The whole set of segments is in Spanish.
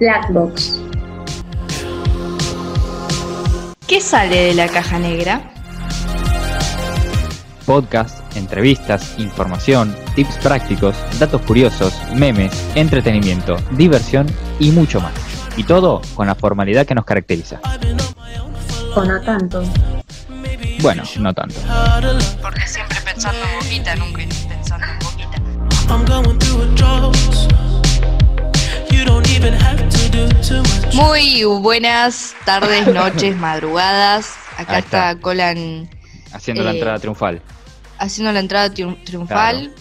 Black Box. ¿Qué sale de la caja negra? Podcast, entrevistas, información, tips prácticos, datos curiosos, memes, entretenimiento, diversión y mucho más. Y todo con la formalidad que nos caracteriza. O no tanto. Bueno, no tanto. Porque siempre pensando en boquita, nunca pensando en boquita. Muy buenas tardes, noches, madrugadas. Acá está. está. Colan Haciendo la Eh, entrada triunfal. haciendo la entrada triun- triunfal.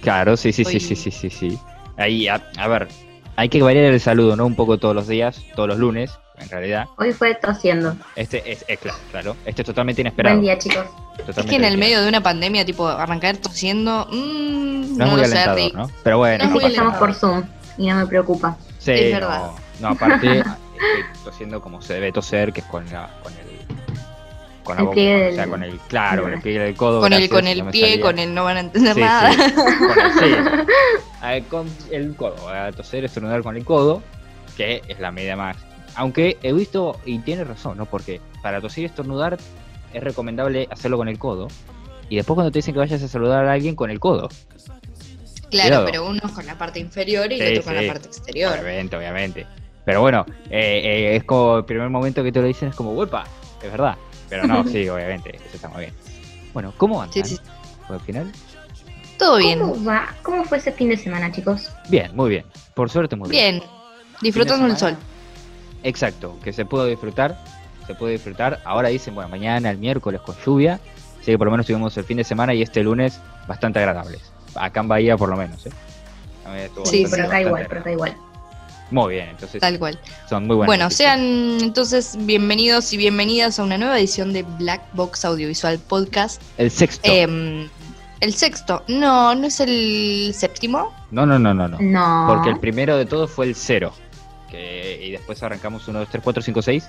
Claro, sí, sí, sí, Hoy- sí, sí, sí, sí. Ahí, a, a ver, hay que variar el saludo, ¿no? Un poco todos los días, todos los lunes, en realidad. Hoy fue tosiendo. Este es, es claro, claro. Este es totalmente inesperado. Buen día, chicos. Es totalmente que en el medio de una pandemia, tipo, arrancar tosiendo, mmm, No, es muy sé, alentador. ¿no? Pero bueno, Es muy estamos por Zoom y no me preocupa. Sí, Es no, verdad. No, aparte, estoy tosiendo como se debe toser, que es con, la, con el. Con la El boca, o sea, con el. Claro, con el pliegue del codo. Con el, con el pie, salía. con el no van a entender Sí, nada. sí, con el, sí. Con el codo. A toser, estornudar con el codo, que es la medida más. Aunque he visto, y tiene razón, ¿no? Porque para toser y estornudar es recomendable hacerlo con el codo. Y después cuando te dicen que vayas a saludar a alguien con el codo. Claro, Cuidado. pero uno es con la parte inferior y Sí, el otro con la parte exterior. Obviamente, obviamente. Pero bueno, eh, eh, es como el primer momento que te lo dicen, es como, ¡huepa! Es verdad. Pero no, sí, obviamente, eso está muy bien. Bueno, ¿cómo andan? Sí, sí. Al final, Todo bien. ¿Cómo va? ¿Cómo fue ese fin de semana, chicos? bien, muy bien. Por suerte, muy bien. Bien. Disfrutando el sol. Exacto, que se puede disfrutar. Se puede disfrutar. Ahora dicen, bueno, mañana, el miércoles con lluvia. Así que por lo menos tuvimos el fin de semana y este lunes bastante agradables. Acá en Bahía, por lo menos, ¿eh? A mí estuvo Sí, por bastante- acá igual, por acá igual. Muy bien, entonces Tal cual. son muy buenas. Bueno, noticias. sean entonces bienvenidos y bienvenidas a una nueva edición de Black Box Audiovisual Podcast. El sexto. Em, el sexto, no, no es el séptimo. No, no, no, no, no. No. Porque el primero de todos fue el 0. Que, y después arrancamos 1, 2, 3, 4, 5, 6.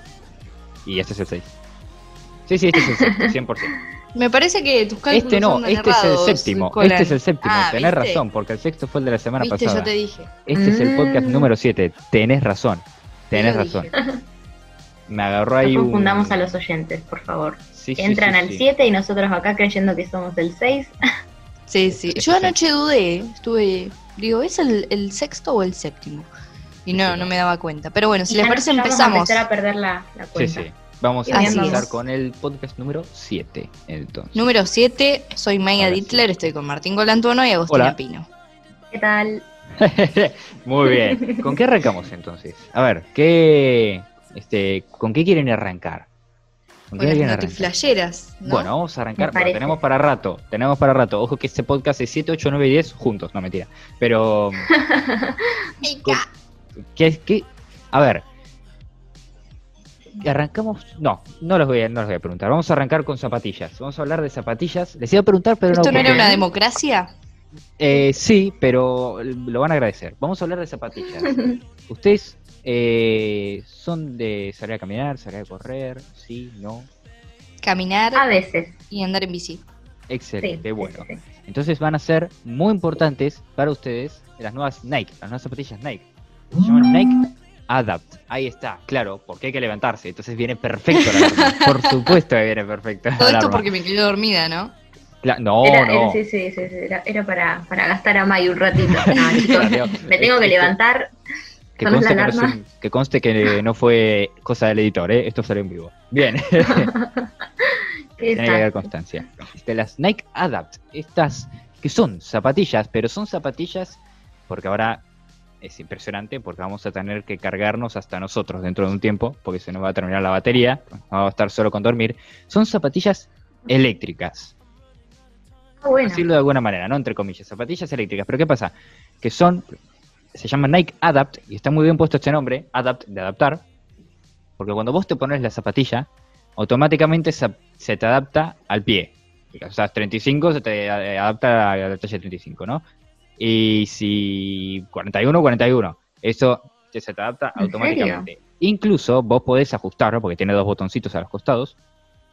Y este es el 6. Sí, sí, este es el sexto, 100%. Me parece que tus cálculos Este no, este es el séptimo. Colan. Este es el séptimo. Ah, Tenés ¿viste? razón, porque el sexto fue el de la semana Viste, pasada. yo te dije. Este es el podcast Mm. número 7. Tenés razón. Tenés razón. dije. Me agarró ahí No un. confundamos a los oyentes, por favor. Sí, sí, Entran sí, al sí. 7 y nosotros acá creyendo que somos el 6. Sí, sí. Este Yo anoche dudé, estuve, digo, ¿es el, el sexto o el séptimo? Y no, no me daba cuenta. Pero bueno, si les parece Vamos a empezamos. empezar a perder la, la Sí, cuenta. sí. Vamos a empezar es. con el podcast número 7. Entonces. Número 7, soy Maya Ahora sí. Dittler, estoy con Martín Golantuono y Agostina Hola. Pino. ¿Qué tal? Muy bien. ¿Con qué arrancamos entonces? A ver, ¿qué, este, ¿con qué quieren arrancar? ¿Con Con qué quieren arrancar? notiflayeras, ¿no? Bueno, vamos a arrancar. Bueno, tenemos para rato. Tenemos para rato. Ojo que este podcast es 7, 8, 9 y 10 juntos. No, mentira. Pero, ¿qué, qué? A ver. Arrancamos. No, no los, voy a, no los voy a preguntar. Vamos a arrancar con zapatillas. Vamos a hablar de zapatillas. Les iba a preguntar, pero ¿Esto no era porque- una democracia? Eh, sí, pero lo van a agradecer. Vamos a hablar de zapatillas. ¿Ustedes eh, son de salir a caminar, salir a correr? Sí, no. Caminar A veces. y andar en bici. Excelente, sí, bueno. sí, sí. Entonces van a ser muy importantes para ustedes las nuevas Nike, las nuevas zapatillas Nike. Se llaman Nike Adapt. Ahí está, claro, porque hay que levantarse. Entonces viene perfecto la alarma. Por supuesto que viene perfecto. la Todo esto porque me quedé dormida, ¿no? Cla- no, Era, no. era- sí, sí, sí, sí, era, era para, para gastar a May un ratito. No, chicos, Claro, me tengo que levantar. Que conste la que, no un- que conste que no fue cosa del editor, ¿eh? esto salió en vivo. Bien, ¿Qué tiene que haber constancia. De las Nike Adapt, estas que son zapatillas, pero son zapatillas porque ahora es impresionante porque vamos a tener que cargarnos hasta nosotros dentro de un tiempo, porque se nos va a terminar la batería, vamos a estar solo con dormir. Son zapatillas eléctricas, bueno. decirlo de alguna manera, ¿no? Entre comillas, zapatillas eléctricas. Pero ¿qué pasa? Que son, se llaman Nike Adapt, y está muy bien puesto este nombre, Adapt, de adaptar, porque cuando vos te pones la zapatilla, automáticamente se, se te adapta al pie. O sea, 35 se te adapta a la talla 35, ¿no? Y si 41, 41. Eso se te adapta ¿En automáticamente. Incluso vos podés ajustarlo, porque tiene dos botoncitos a los costados,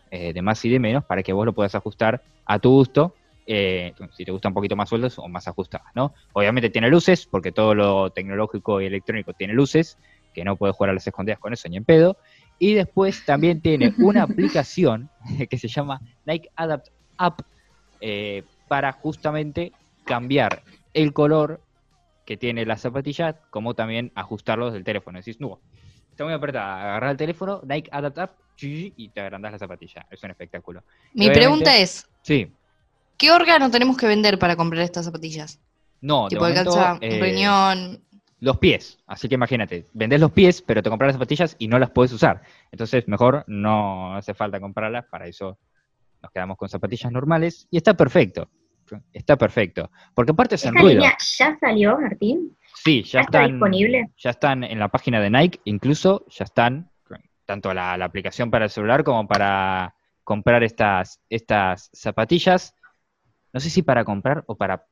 eh, de más y de menos, para que vos lo puedas ajustar a tu gusto. eh, si te gusta un poquito más sueldos o más ajustadas, ¿no? Obviamente tiene luces, porque todo lo tecnológico y electrónico tiene luces, que no puedes jugar a las escondidas con eso ni en pedo. Y después también tiene una aplicación que se llama Nike Adapt App eh, para justamente cambiar el color que tiene la zapatilla, como también ajustarlos del teléfono. Decís, no, está muy apretada, agarrar el teléfono, Nike Adapt App, y te agrandás la zapatilla. Es un espectáculo. Mi pregunta es, Sí, ¿qué órgano tenemos que vender para comprar estas zapatillas? no, de tipo, momento, alcanza eh, riñón. los pies. Así que imagínate, vendés los pies, pero te compras las zapatillas y no las puedes usar. Entonces, mejor no hace falta comprarlas, para eso nos quedamos con zapatillas normales y está perfecto. Está perfecto. Porque aparte hacen ¿Esta ruido. línea ya salió, Martín? Sí, ya ¿Ya está están, disponible? ya están en la página de Nike, incluso ya están tanto la, la aplicación para el celular como para comprar estas, estas zapatillas. No sé si para comprar o para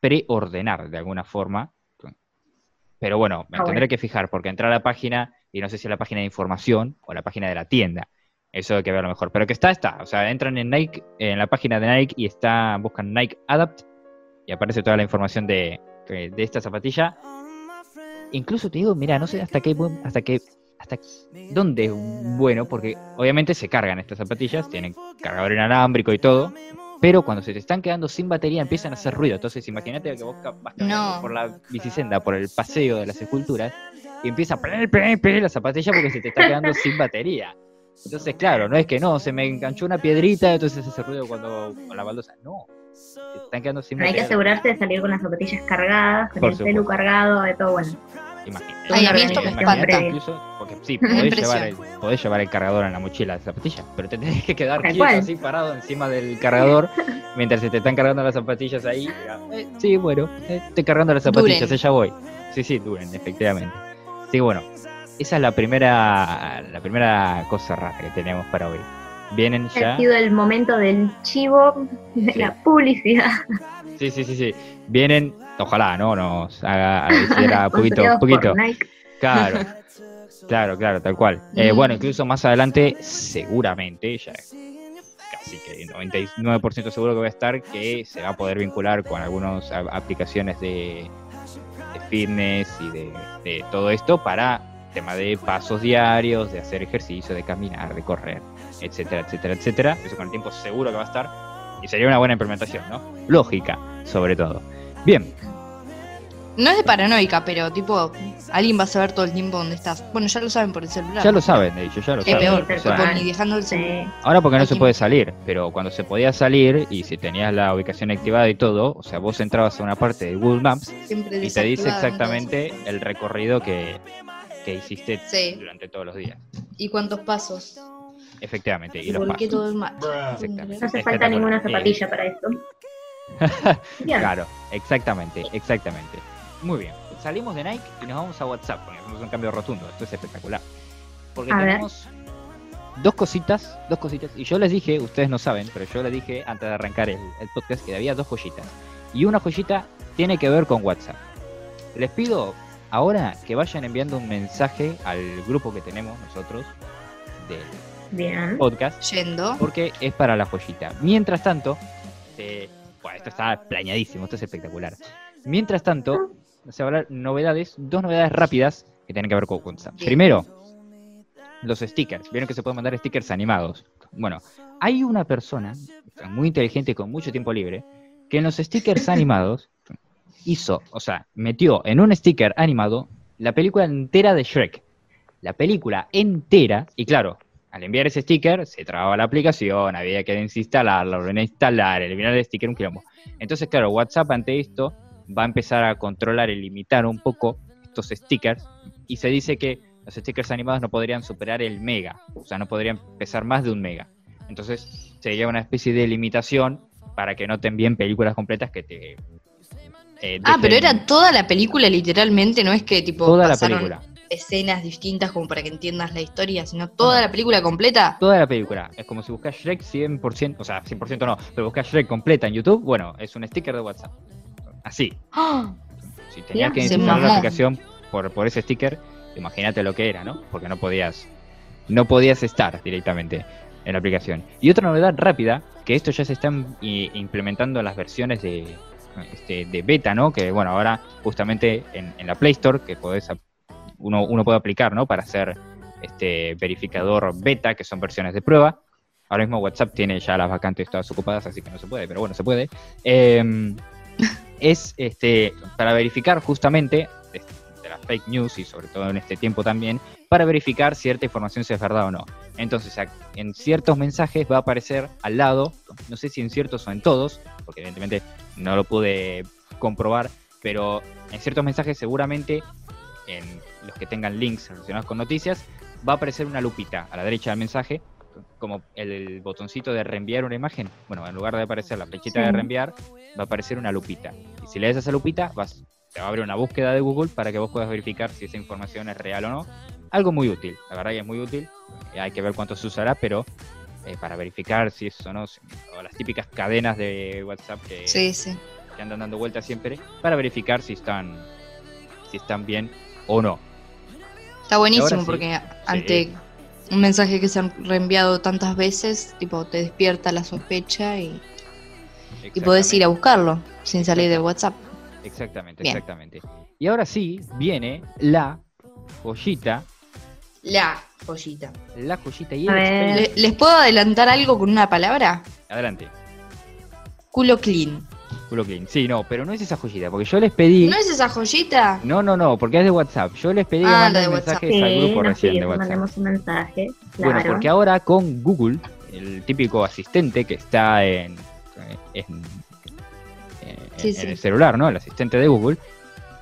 preordenar de alguna forma. Pero bueno, me Ah, tendré bueno. que fijar porque entrar a la página y no sé si es la página de información o la página de la tienda. Eso hay que verlo mejor. Pero que está, está. O sea, entran en Nike, en la página de Nike y está, buscan Nike Adapt y aparece toda la información de, de esta zapatilla. Incluso te digo, mira, no sé hasta qué hasta qué hasta dónde es bueno, porque obviamente se cargan estas zapatillas, tienen cargador inalámbrico y todo, pero cuando se te están quedando sin batería empiezan a hacer ruido. Entonces imagínate que vos vas por la bicisenda, por el paseo de las esculturas, y empieza a pre la zapatilla porque se te está quedando sin batería. Entonces, claro, no es que no, se me enganchó una piedrita, entonces hace ruido cuando con la baldosa. No, se están quedando sin Hay que asegurarse de salir con las zapatillas cargadas, con Por el celu supuesto. cargado, de todo bueno. Imagínate. Ay, a mí esto me espanta. Incluso, porque sí, podés llevar, el, impresiona. podés llevar el cargador en la mochila de zapatilla, pero te tenés que quedar quieto cual. así parado encima del cargador mientras se te están cargando las zapatillas ahí. Eh, sí, bueno, eh, estoy cargando las zapatillas, Duren. ya voy. Sí, sí, duren, efectivamente. Sí, bueno, esa es la primera, la primera cosa rara que tenemos para hoy. Vienen Ha ya. sido el momento del chivo, de Sí. la publicidad. Sí, sí, sí, sí. Vienen, ojalá, ¿no? Nos haga hiciera poquito, poquito. Claro, claro, claro, tal cual. Eh, bueno, incluso más adelante, seguramente, ya casi que 99% seguro que va a estar, que se va a poder vincular con algunas aplicaciones de, de fitness y de, de todo esto para tema de pasos diarios, de hacer ejercicio, de caminar, de correr, etcétera, etcétera, etcétera. Eso con el tiempo seguro que va a estar y sería una buena implementación, ¿no? Lógica, sobre todo. Bien, No es de paranoica, pero tipo, alguien va a saber todo el tiempo dónde estás. Bueno, ya lo saben por el celular. ya lo saben, de hecho, ya lo Es saben. peor, O sea, ni dejando el celular. Ahora porque no se puede salir, pero cuando se podía salir y si tenías la ubicación activada y todo, o sea, vos entrabas a una parte de Google Maps Siempre y te dice exactamente el recorrido que, que hiciste Sí. durante todos los días. ¿Y cuántos pasos? Efectivamente, y ¿Y los pasos. todo el mar? Exactamente. No hace falta ninguna Eh, zapatilla para. Bien. Claro, exactamente, exactamente. Muy bien, salimos de Nike y nos vamos a WhatsApp, porque hacemos un cambio rotundo, esto es espectacular. Porque A ver. tenemos dos cositas, dos cositas, y yo les dije, ustedes no saben, pero yo les dije antes de arrancar el, el podcast que había dos joyitas. Y una joyita tiene que ver con WhatsApp. Les pido ahora que vayan enviando un mensaje al grupo que tenemos nosotros del Bien. podcast Yendo. porque es para la joyita. Mientras tanto, eh, bueno, esto está planeadísimo, esto es espectacular. Mientras tanto, se va a hablar novedades, dos novedades rápidas que tienen que ver con WhatsApp. Bien. Primero, los stickers. Vieron que se pueden mandar stickers animados. Bueno, hay una persona muy inteligente y con mucho tiempo libre que en los stickers animados hizo, o sea, metió en un sticker animado la película entera de Shrek. La película entera, y claro, al enviar ese sticker se trababa la aplicación, había que desinstalarla, volver a instalar, eliminar el sticker, un quilombo. Entonces, claro, WhatsApp ante esto va a empezar a controlar y limitar un poco estos stickers y se dice que los stickers animados no podrían superar el mega, o sea, no podrían pesar más de un mega. Entonces, sería una especie de limitación para que no te envíen películas completas que te... eh, Ah, pero era toda la película literalmente, no es que tipo toda la pasaron película. escenas distintas como para que entiendas la historia, sino toda la película completa. Toda la película. Es como si buscas Shrek 100%, o sea, 100% no, pero buscas Shrek completa en YouTube, bueno, es un sticker de WhatsApp. Así. ¡Ah! Si tenías que instalar la aplicación por, por ese sticker, imagínate lo que era, ¿no? Porque no podías, no podías estar directamente en la aplicación. Y otra novedad rápida, que esto ya se están i- implementando en las versiones de, este, de beta, ¿no? Que bueno, ahora justamente en, la Play Store, que podés uno, uno puede aplicar, ¿no? Para hacer este verificador beta, que son versiones de prueba. Ahora mismo WhatsApp tiene ya las vacantes todas ocupadas, así que no se puede, pero bueno, se puede. Eh, es este para verificar justamente de, de las fake news y sobre todo en este tiempo también, para verificar cierta información si es verdad o no. Entonces, en ciertos mensajes va a aparecer al lado, no sé si en ciertos o en todos, porque evidentemente no lo pude comprobar, pero en ciertos mensajes seguramente en los que tengan links relacionados con noticias, va a aparecer una lupita a la derecha del mensaje, como el, el botoncito de reenviar una imagen. Bueno, en lugar de aparecer la flechita de reenviar, va a aparecer una lupita. Y si le das a esa lupita, vas, te va a abrir una búsqueda de Google para que vos puedas verificar si esa información es real o no. Algo muy útil, la verdad que es muy útil. Eh, Hay que ver cuánto se usará, pero eh, para verificar si eso o no, o las típicas cadenas de WhatsApp que, Sí, sí. que andan dando vueltas siempre, para verificar si están, si están bien o no. Está buenísimo sí. porque ante un mensaje que se han reenviado tantas veces, tipo, te despierta la sospecha y, y podés ir a buscarlo sin salir de WhatsApp. Exactamente, Bien. exactamente. Y ahora sí viene la joyita, La joyita. la joyita y A el. ¿Les puedo adelantar algo con una palabra? Adelante, Culo clean. culo clean. Sí, no, pero no es esa joyita, porque yo les pedí. ¿No es esa joyita? No, no, no, porque es de WhatsApp. Yo les pedí que Ah, manden la de WhatsApp. mensajes al grupo nos recién de que WhatsApp. mandemos un mensaje. Bueno, porque ahora con Google, el típico asistente que está en, en, eh, Sí, en sí. el celular, ¿no? El asistente de Google,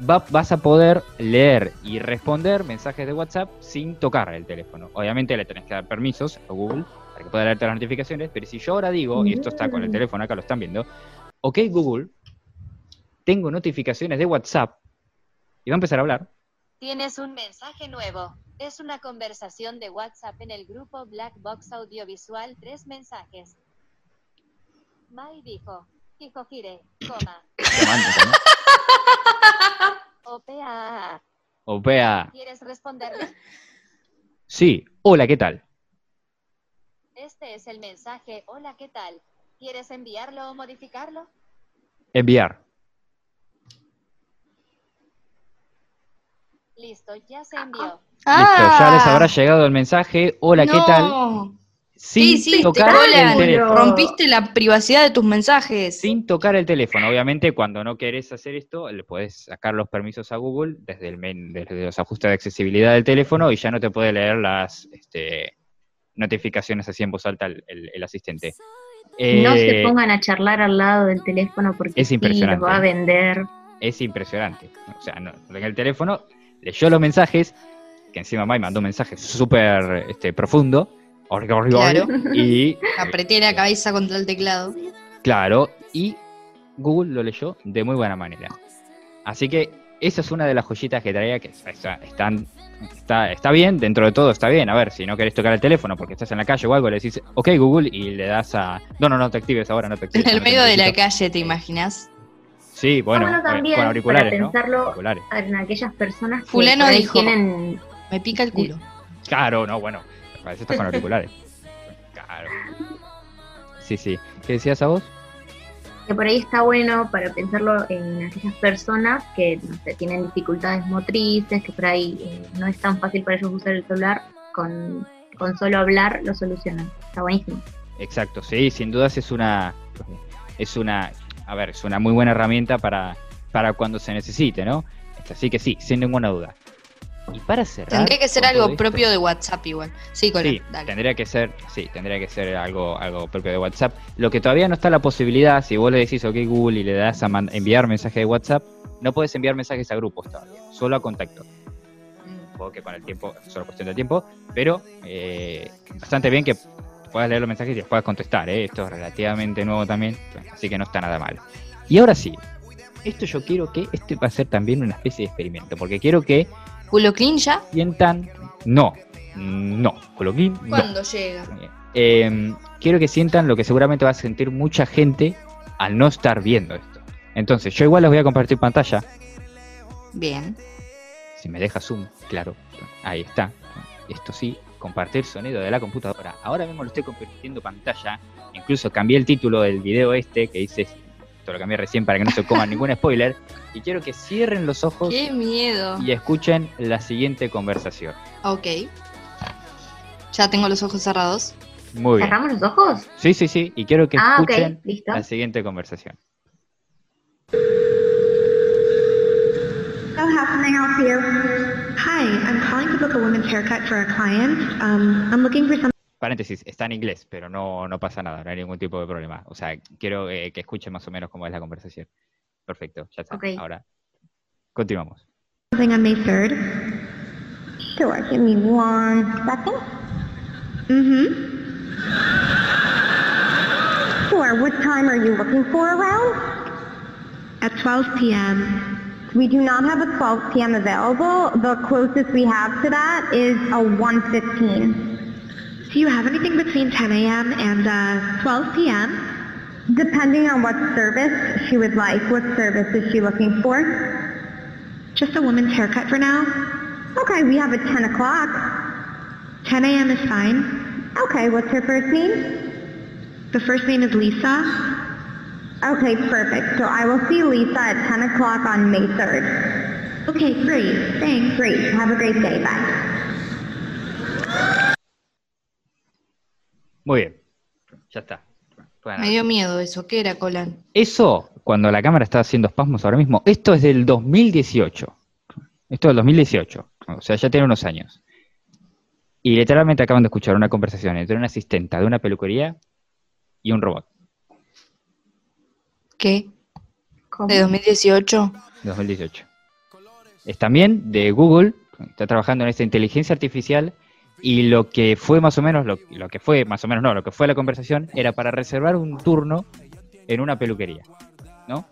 va- vas a poder leer y responder mensajes de WhatsApp sin tocar el teléfono. Obviamente le tenés que dar permisos a Google para que pueda leerte las notificaciones, pero si yo ahora digo, y esto está con el Mm. teléfono, acá lo están viendo, ok Google, tengo notificaciones de WhatsApp y va a empezar a hablar. Tienes un mensaje nuevo. Es una conversación de WhatsApp en el grupo Black Box Audiovisual. Tres mensajes. Mai dijo, Hijojire, coma, Opea. O vea, ¿Quieres responderle? sí, hola, ¿qué tal? Este es el mensaje. Hola, ¿qué tal? ¿Quieres enviarlo o modificarlo? Enviar. Listo, ya se envió. Listo, ya les habrá llegado el mensaje. Hola, ¿qué tal? Sin Sí, sí, tocar colan. el teléfono. Rompiste la privacidad de tus mensajes. Sin tocar el teléfono. Obviamente, cuando no querés hacer esto, le podés sacar los permisos a Google desde, el men- desde los ajustes de accesibilidad del teléfono y ya no te puede leer las este, notificaciones así en voz alta el, el- el asistente. No se Eh, pongan a charlar al lado del teléfono porque es sí, impresionante. los va a vender. Es impresionante. O sea, no, en el teléfono leyó los mensajes, que encima Mai mandó un mensaje súper este, profundo. Claro. Y Apreté la cabeza contra el teclado. Claro, y Google lo leyó de muy buena manera. Así que esa es una de las joyitas que traía que está, están, está, está bien, dentro de todo está bien. A ver, si no querés tocar el teléfono porque estás en la calle o algo, le decís, ok Google, y le das a... No, no, no te actives ahora, no te actives. En el no medio de la necesito". calle, ¿te imaginas? Sí, bueno, Bueno, eh, también, con auriculares, para ¿no? pensarlo- Auriculares. En aquellas personas que Fulano dijo. tienen Me pica el culo. Claro, no, bueno, para eso estás con auriculares. Claro. Sí, sí. ¿Qué decías a vos? que por ahí está bueno para pensarlo en aquellas personas que no sé, tienen dificultades motrices, que por ahí eh, no es tan fácil para ellos usar el celular, con, con solo hablar lo solucionan. Está buenísimo. Exacto, sí, sin dudas es una es una a ver, es una muy buena herramienta para, para cuando se necesite, ¿no? Así que sí, sin ninguna duda. Y para cerrar. Tendría que ser algo propio de WhatsApp igual. Sí, Sí, dale. tendría que ser, sí, tendría que ser algo, algo propio de WhatsApp. Lo que todavía no está la posibilidad, si vos le decís OK Google y le das a enviar mensaje de WhatsApp, no puedes enviar mensajes a grupos todavía, solo a contactos. Mm. Supongo que con el tiempo, es solo cuestión de tiempo, pero eh, bastante bien que puedas leer los mensajes y los puedas contestar, ¿eh? esto es relativamente nuevo también, así que no está nada mal. Y ahora sí, esto yo quiero que, este va a ser también una especie de experimento, porque quiero que ¿Culo clean ya? sientan, no, no, no. ¿Cuándo llega? Eh, quiero que sientan lo que seguramente va a sentir mucha gente al no estar viendo esto. Entonces, yo igual les voy a compartir pantalla, Bien. si me deja zoom, claro, ahí está. Esto sí, compartir sonido de la computadora. Ahora mismo lo estoy compartiendo pantalla, incluso cambié el título del video este que dice esto lo cambié recién para que no se coman ningún spoiler. Y quiero que cierren los ojos Qué miedo. y escuchen la siguiente conversación. Ok. Ya tengo los ojos cerrados. Muy bien. ¿Cerramos los ojos? Sí, sí, sí. Y quiero que Ah, escuchen listo. la siguiente conversación. So how can I help you? Hi, I'm calling to book a woman's haircut for a client. Um, I'm looking for some. Paréntesis, está en inglés, pero no, no pasa nada, no hay ningún tipo de problema. O sea, quiero eh, que escuchen más o menos cómo es la conversación. Perfecto, ya está. Ok. Ahora, continuamos. something on May 3rd. Sure, give me one second. Mm-hmm. Sure, what time are you looking for around? At 12 p.m. We do not have a 12 p.m. available. The closest we have to that is a 1.15. Do you have anything between 10 a.m. and uh, 12 p.m.? Depending on what service she would like. What service is she looking for? Just a woman's haircut for now. Okay, we have a 10 o'clock. 10 a.m. is fine. Okay, what's her first name? The first name is Lisa. Okay, perfect. So I will see Lisa at 10 o'clock on May 3rd. Okay, great. Thanks. Great. Have a great day. Bye. Muy bien, ya está. Bueno, Me dio miedo eso. ¿Qué era, Colan? Eso, cuando la cámara está haciendo espasmos ahora mismo, esto es del 2018. Esto es del 2018. O sea, ya tiene unos años. Y literalmente acaban de escuchar una conversación entre una asistenta de una peluquería y un robot ¿Qué? ¿Cómo? ¿De 2018? de 2018. Es también de Google, está trabajando en esta inteligencia artificial y lo que fue más o menos, lo, lo que fue más o menos, no, lo que fue la conversación era para reservar un turno en una peluquería, ¿no?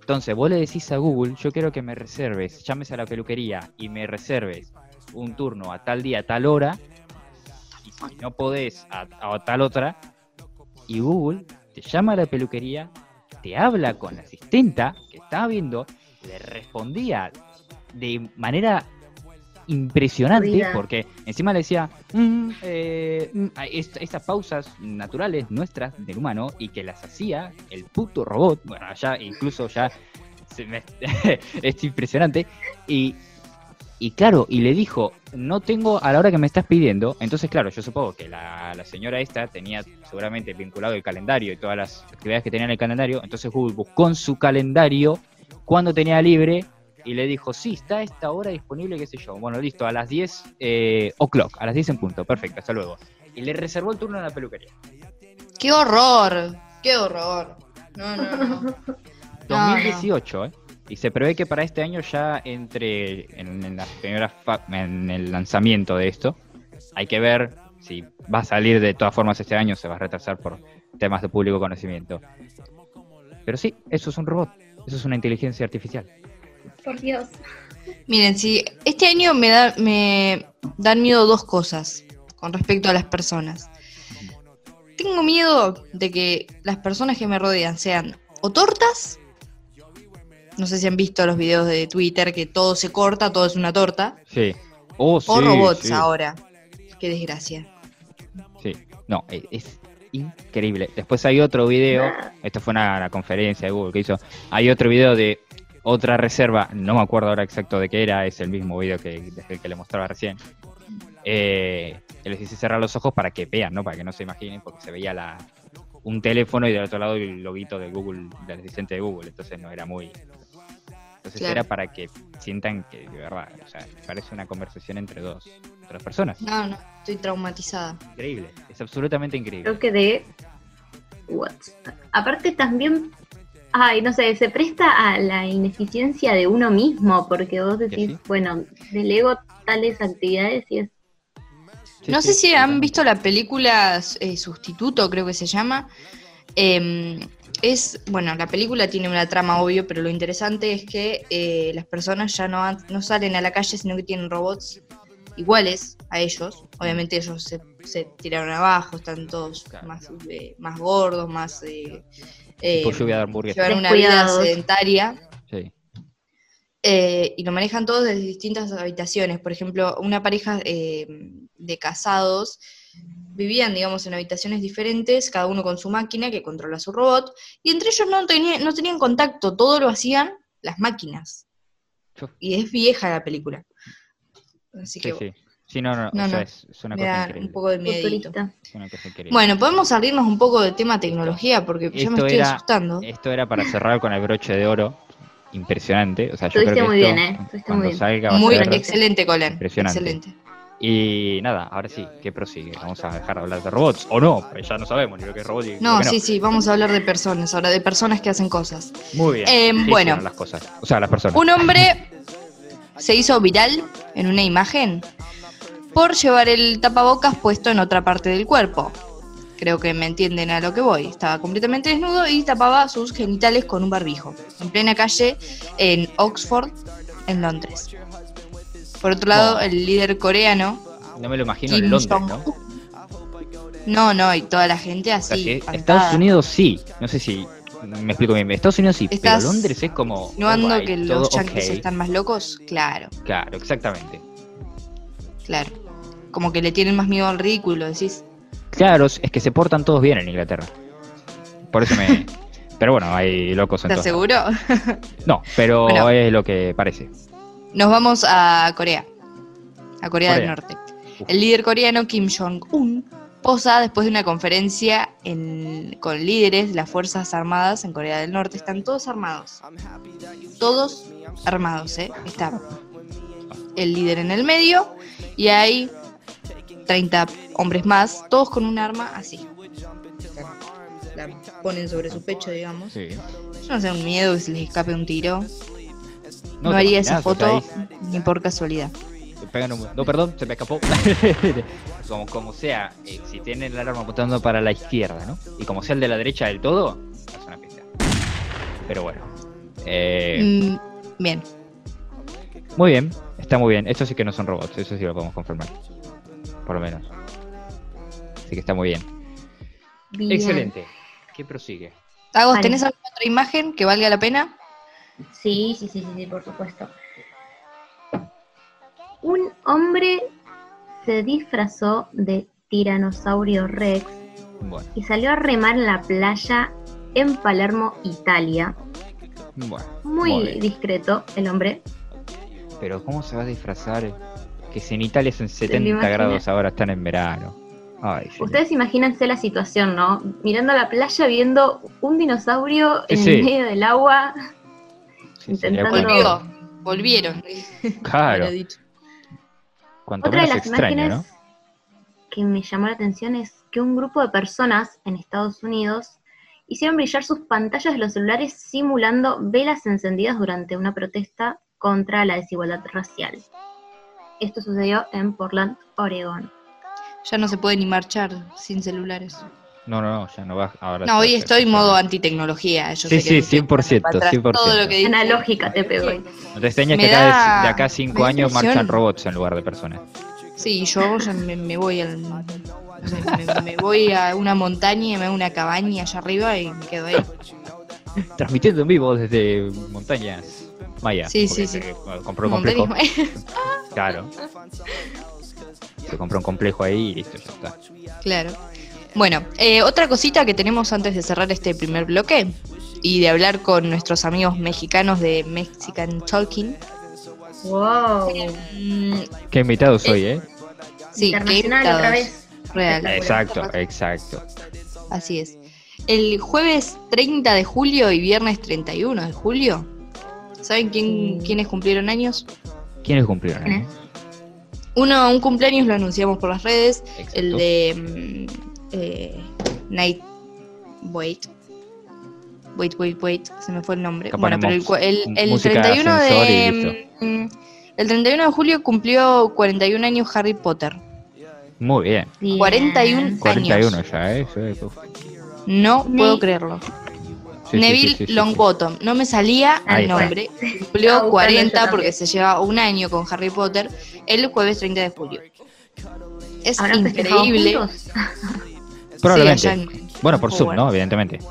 Entonces, vos le decís a Google, yo quiero que me reserves, llames a la peluquería y me reserves un turno a tal día, a tal hora, y si no podés, a, a tal otra, y Google te llama a la peluquería, te habla con la asistenta que estaba viendo, le respondía de manera impresionante, porque encima le decía, "Mm, eh, mm, est- estas pausas naturales nuestras del humano y que las hacía el puto robot, bueno, allá incluso ya se me- es impresionante, y, y claro, y le dijo, no tengo a la hora que me estás pidiendo, entonces claro, yo supongo que la, la señora esta tenía seguramente vinculado el calendario y todas las actividades que tenía en el calendario, entonces Google buscó en su calendario cuando tenía libre y le dijo, sí, está esta hora disponible, qué sé yo. Bueno, listo, a las 10 eh, o'clock, a las 10 en punto, perfecto, hasta luego. Y le reservó el turno en la peluquería. ¡Qué horror! ¡Qué horror! No, no, no. No, 2018, ¿eh? Y se prevé que para este año ya entre en, en las primeras fa- en el lanzamiento de esto. Hay que ver si va a salir de todas formas este año, se va a retrasar por temas de público conocimiento. Pero sí, eso es un robot, eso es una inteligencia artificial. Por Dios. Miren, si este año me, da, me dan miedo dos cosas con respecto a las personas. Tengo miedo de que las personas que me rodean sean o tortas, no sé si han visto los videos de Twitter que todo se corta, todo es una torta, Sí. Oh, o sí, robots sí. ahora. Qué desgracia. Sí, no, e- es increíble. Después hay otro video, esto fue una, una conferencia de Google que hizo, hay otro video de otra reserva, no me acuerdo ahora exacto de qué era, es el mismo video que, desde el que le mostraba recién. Eh, que les hice cerrar los ojos para que vean, ¿no? Para que no se imaginen, porque se veía la, un teléfono y del otro lado el loguito de Google, del asistente de Google, entonces no era muy... Entonces Claro. era para que sientan que de verdad, o sea, parece una conversación entre dos, entre dos personas. No, no, estoy traumatizada. Increíble, es absolutamente increíble. Creo que de WhatsApp. Aparte también, ay, no sé, se presta a la ineficiencia de uno mismo, porque vos decís, sí? bueno, delego tales actividades y es Sí, no sí, sé si han visto la película eh, Sustituto, creo que se llama. Eh, es, bueno, la película tiene una trama obvio, pero lo interesante es que eh, las personas ya no, han- no salen a la calle, sino que tienen robots iguales a ellos. Obviamente ellos se, se tiraron abajo, están todos Claro. más, eh, más gordos, más... Eh, eh, Tipo lluvia de hamburguesas. llevan una vida sedentaria. Sí. Eh, y lo manejan todos desde distintas habitaciones. Por ejemplo, una pareja eh, de casados vivían, digamos, en habitaciones diferentes, cada uno con su máquina que controla su robot, y entre ellos no, tenían no tenían contacto, todo lo hacían las máquinas. Y es vieja la película. Así que Sí, sí. Sí, no, no, No, o sea, no. es, es una me cosa da increíble. un poco de miedito. Es una cosa increíble. Bueno, podemos salirnos un poco del tema tecnología, porque ya me Esto estoy era- asustando. Esto era para cerrar con el broche de oro. Impresionante. O sea, yo creo que muy esto, bien, ¿eh? Estuviste cuando muy bien. salga va a Muy ser- excelente, Colin. impresionante. Excelente. Y nada, ahora sí, ¿qué prosigue? Vamos a dejar de hablar de robots. O no, pues ya no sabemos ni lo que es robot y lo No, que sí, sí, vamos a hablar de personas, ahora de personas que hacen cosas. Muy bien. Eh, ¿Qué bueno. las cosas. O sea, las personas. Un hombre se hizo viral en una imagen por llevar el tapabocas puesto en otra parte del cuerpo. Creo que me entienden a lo que voy. Estaba completamente desnudo y tapaba sus genitales con un barbijo, en plena calle en Oxford, en Londres. Por otro lado, Oh. el líder coreano, No me lo imagino Kim en Londres, ¿no? no, no, y toda la gente O sea, así. que Estados Unidos sí. No sé si me explico bien. Estados Unidos sí, pero Londres es como. insinuando alright, que todo los yankees están más locos, claro, Claro, exactamente. claro. Como que le tienen más miedo al ridículo, decís. Claro, es que se portan todos bien en Inglaterra. Por eso me. pero bueno, hay locos en ¿Estás seguro? No, pero Bueno. es lo que parece. Nos vamos a Corea, a Corea, del. Norte. El líder coreano Kim Jong-un posa después de una conferencia en- con líderes de las Fuerzas Armadas en Corea del Norte. Están todos armados. Todos armados, ¿eh? Está el líder en el medio y hay 30 hombres más, todos con un arma así. La ponen sobre su pecho, digamos. Sí. Yo no sé, un miedo que se les escape un tiro. No, haría esa foto ni por casualidad. te pegan un- No, perdón, se me escapó. como, como sea, eh, si tienen el arma apuntando para la izquierda, ¿no? Y como sea el de la derecha del todo, es una pista. Pero bueno. Eh, Mm, bien. Muy bien, está muy bien. Estos sí que no son robots, eso sí lo podemos confirmar. Por lo menos. Así que está muy bien. Bien. Excelente. ¿Qué prosigue? Agos, Vale. ¿tenés alguna otra imagen que valga la pena? Sí, sí, sí, sí, sí, por supuesto. Un hombre se disfrazó de tiranosaurio rex Bueno, y salió a remar en la playa en Palermo, Italia. bueno. Muy bien. discreto el hombre. Pero ¿cómo se va a disfrazar? Que si en Italia son lo 70 imagina? grados ahora están en verano. Ay. Ustedes imagínense la situación, ¿no? Mirando a la playa, viendo un dinosaurio en Sí. el medio del agua. Intentando- Volvió. Volvieron. Claro, cuanto Otra de las extraño, imágenes ¿no? que me llamó la atención es que un grupo de personas en Estados Unidos hicieron brillar sus pantallas de los celulares simulando velas encendidas durante una protesta contra la desigualdad racial. Esto sucedió en Portland, Oregon. Ya no se puede ni marchar sin celulares. No, no, no, ya no va. Ahora No, hoy estoy en modo antitecnología. Yo Sí, sé que sí, 100%, para atrás 100%. Todo lo que dice. Analógica te pego. No te extrañas que acá de- da- de, acá a 5 me da años marchan robots en lugar de personas. Sí, yo ya me, me voy al. me, me voy a una montaña, me hago una cabaña allá arriba y me quedo ahí. Transmitiendo en vivo desde montañas Maya. Sí, sí, sí. compró un complejo. Claro. Se compró un complejo ahí y listo, ya está. Claro. Bueno, eh, otra cosita que tenemos antes de cerrar este primer bloque y de hablar con nuestros amigos mexicanos de Mexican Talking. Wow. Mm, Qué invitado soy, ¿eh? sí, qué Internacional otra vez. Real. Exacto, exacto. Así es. El jueves 30 de julio y viernes 31 de julio. ¿Saben quién, quiénes cumplieron años? ¿Quiénes cumplieron? ¿Quién eh? Uno, un cumpleaños lo anunciamos por las redes. Exacto. El de mm, eh, Night. Wait. Wait, wait, wait. Se me fue el nombre. Bueno, pero el, el, el música de 31 ascensor y de. mm, El 31 de julio cumplió 41 años Harry Potter. Muy bien. Bien. 41. 41 ya, ¿eh? No puedo creerlo. Sí, Neville sí, sí, sí, Longbottom. No me salía el nombre. Cumplió buscando 40 yo porque se lleva un año con Harry Potter el jueves 30 de julio. Es ¿Habrán festejado increíble. Probablemente. en- bueno, por Zoom. ¿no? Evidentemente.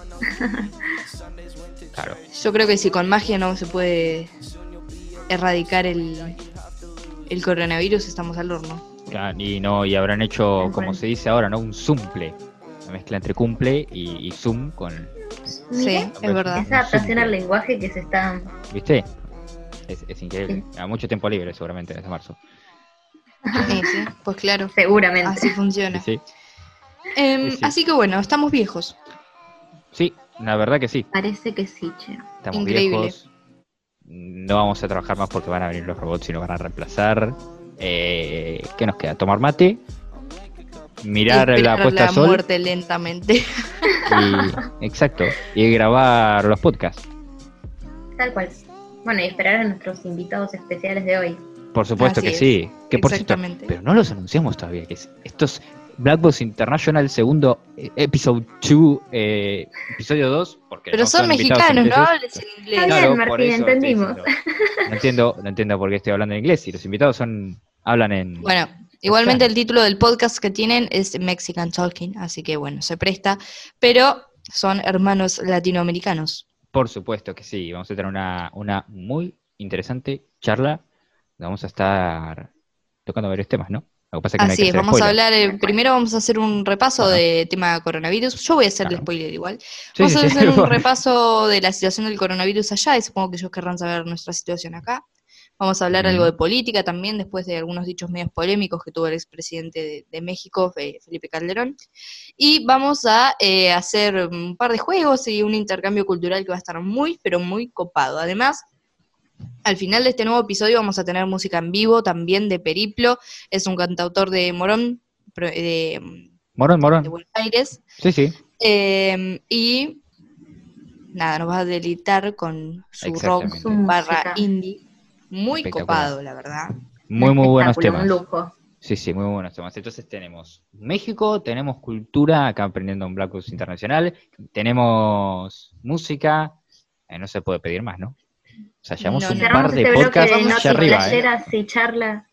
Claro. Yo creo que si con magia no se puede erradicar el, el coronavirus, estamos al horno. Ah, Y no, y habrán hecho, como se dice ahora, ¿no? Un zumple. Una mezcla entre cumple y, y zoom con. Sí, es verdad. Esa adaptación al lenguaje que se está... ¿Viste? Es, es increíble. A mucho tiempo libre, seguramente, desde marzo. Sí, sí, pues claro, Seguramente. así funciona. Sí, Em, Sí, sí. Así que bueno, estamos viejos. sí, la verdad que sí. Parece que sí, che. Estamos Increíble. viejos. No vamos a trabajar más porque van a venir los robots y nos van a reemplazar. Eh, ¿Qué nos queda? Tomar mate, mirar la puesta la sol muerte lentamente. y, exacto, y grabar los podcasts. Tal cual. Bueno, y esperar a nuestros invitados especiales de hoy. Por supuesto Así que es. sí. Que por cierto, Exactamente. pero no los anunciamos todavía. Que es, esto es Black Box International, segundo eh, episode 2, eh, episodio 2. Porque Pero no son mexicanos, no hables en inglés. Está bien, por Martín, eso entendimos. No entiendo, no entiendo por qué estoy hablando en inglés. Si los invitados son hablan en. Bueno, igualmente el título del podcast que tienen es Mexican Talking, así que bueno, se presta, pero son hermanos latinoamericanos. Por supuesto que sí. Vamos a tener una, una muy interesante charla. Vamos a estar tocando varios temas, ¿no? Lo que pasa es que no hay Así que es, hacer vamos a hablar, eh, primero vamos a hacer un repaso Ajá. de tema coronavirus. Yo voy a hacer el spoiler igual. Sí, Vamos sí, a sí. hacer un repaso de la situación del coronavirus allá y supongo que ellos querrán saber nuestra situación acá. Vamos a hablar algo de política también, después de algunos dichos medios polémicos que tuvo el expresidente de, de México, Fe- Felipe Calderón. Y vamos a eh, hacer un par de juegos y un intercambio cultural que va a estar muy, pero muy copado. Además, al final de este nuevo episodio vamos a tener música en vivo también de Periplo. Es un cantautor de Morón, pro- de, Morón, morón. de Buenos Aires. Sí, sí. Eh, y nada, nos va a delitar con su rock barra indie. Muy copado, la verdad. Muy, muy buenos temas. Un lujo. Sí, sí, muy buenos temas. Entonces tenemos México, tenemos cultura, acá aprendiendo en Black Box Internacional, tenemos música, eh, no se puede pedir más, ¿no? O sea, llevamos No, un par de este podcasts allá arriba, ¿eh? playeras y charlas.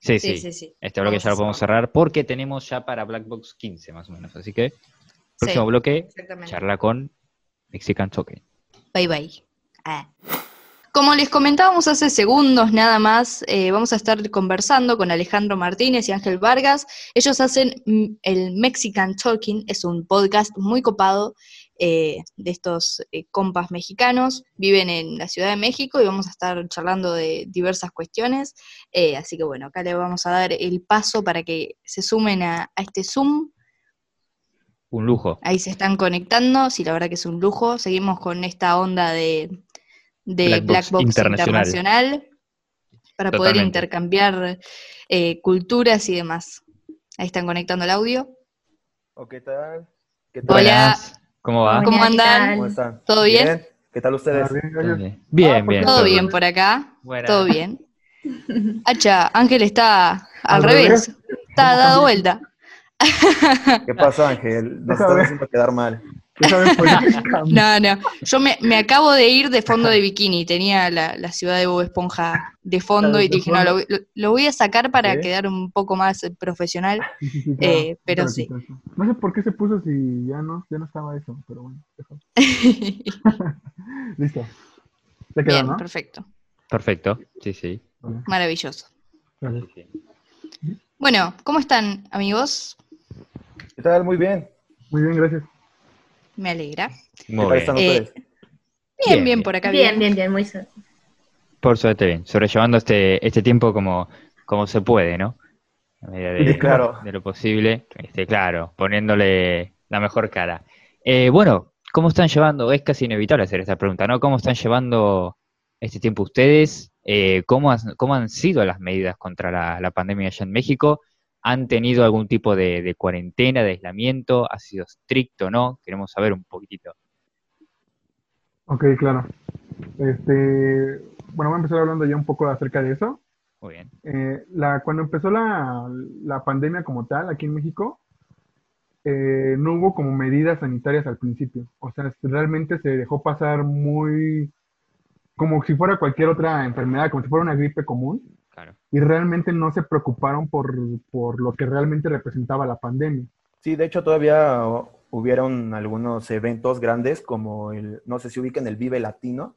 Sí, Sí, sí. sí, sí. Este bloque Vamos ya lo podemos cerrar. porque tenemos ya para Black Box 15 más o menos. Así que, próximo Sí, bloque, charla con Mexican Talking. Bye bye. Ah. Como les comentábamos hace segundos nada más, eh, vamos a estar conversando con Alejandro Martínez y Ángel Vargas. Ellos hacen el Mexican Talking, es un podcast muy copado eh, de estos eh, compas mexicanos. Viven en la Ciudad de México y vamos a estar charlando de diversas cuestiones. Así que bueno, acá le vamos a dar el paso para que se sumen a, a este Zoom. Un lujo. Ahí se están conectando, sí, la verdad que es un lujo. Seguimos con esta onda de, de Black Black, Box Internacional. Internacional, para poder intercambiar eh, culturas y demás. Ahí están conectando el audio. Oh, ¿Qué tal? ¿Qué tal? Hola. ¿Cómo va? ¿Cómo Hola, ¿qué andan? ¿Cómo están? ¿Todo bien? ¿Qué tal ustedes? Bien, bien. bien, Todo bien por acá, Buena. todo bien. Hacha, Ángel está al, Al revés. revés. está dado vuelta. ¿Qué pasó, Ángel? Nos ver. haciendo quedar mal. No, no, yo me, me acabo de ir de fondo de bikini, tenía la, la ciudad de Bob Esponja de fondo Claro, y dije, no, lo, lo- lo voy a sacar para quedar un poco más eh, profesional. Sí, sí, sí, claro. Eh, pero Claro, sí. claro. No sé por qué se puso si ya no, ya no estaba eso, pero bueno. Listo. ¿Te quedó, Bien, no? perfecto, Perfecto. Sí, sí. maravilloso. Gracias. Bueno, ¿cómo están amigos? ¿Qué tal? Muy bien. Muy bien, gracias. Me alegra. ¿Qué Muy tal bien. están Eh, ustedes? Bien, Bien, bien, bien. por acá. Bien, bien, bien, muy so- Por suerte bien. Sobrellevando este, este tiempo como, como se puede, ¿no? A medida de, Sí, claro. de lo posible. Este, claro, poniéndole la mejor cara. Eh, bueno, ¿cómo están llevando? Es casi inevitable hacer esta pregunta, ¿no? ¿Cómo están llevando este tiempo ustedes? Eh, ¿cómo, has- ¿Cómo han sido las medidas contra la, la pandemia allá en México? ¿Han tenido algún tipo de, de cuarentena, de aislamiento? ¿Ha sido estricto no? Queremos saber un poquitito. Ok, claro. Este, bueno, voy a empezar hablando ya un poco acerca de eso. Muy bien. Eh, la, cuando empezó la, la pandemia como tal aquí en México, eh, no hubo como medidas sanitarias al principio. O sea, realmente se dejó pasar muy como si fuera cualquier otra enfermedad, como si fuera una gripe común, Claro. y realmente no se preocuparon por, por lo que realmente representaba la pandemia. Sí, de hecho todavía hubieron algunos eventos grandes como el, no sé si ubican el Vive Latino.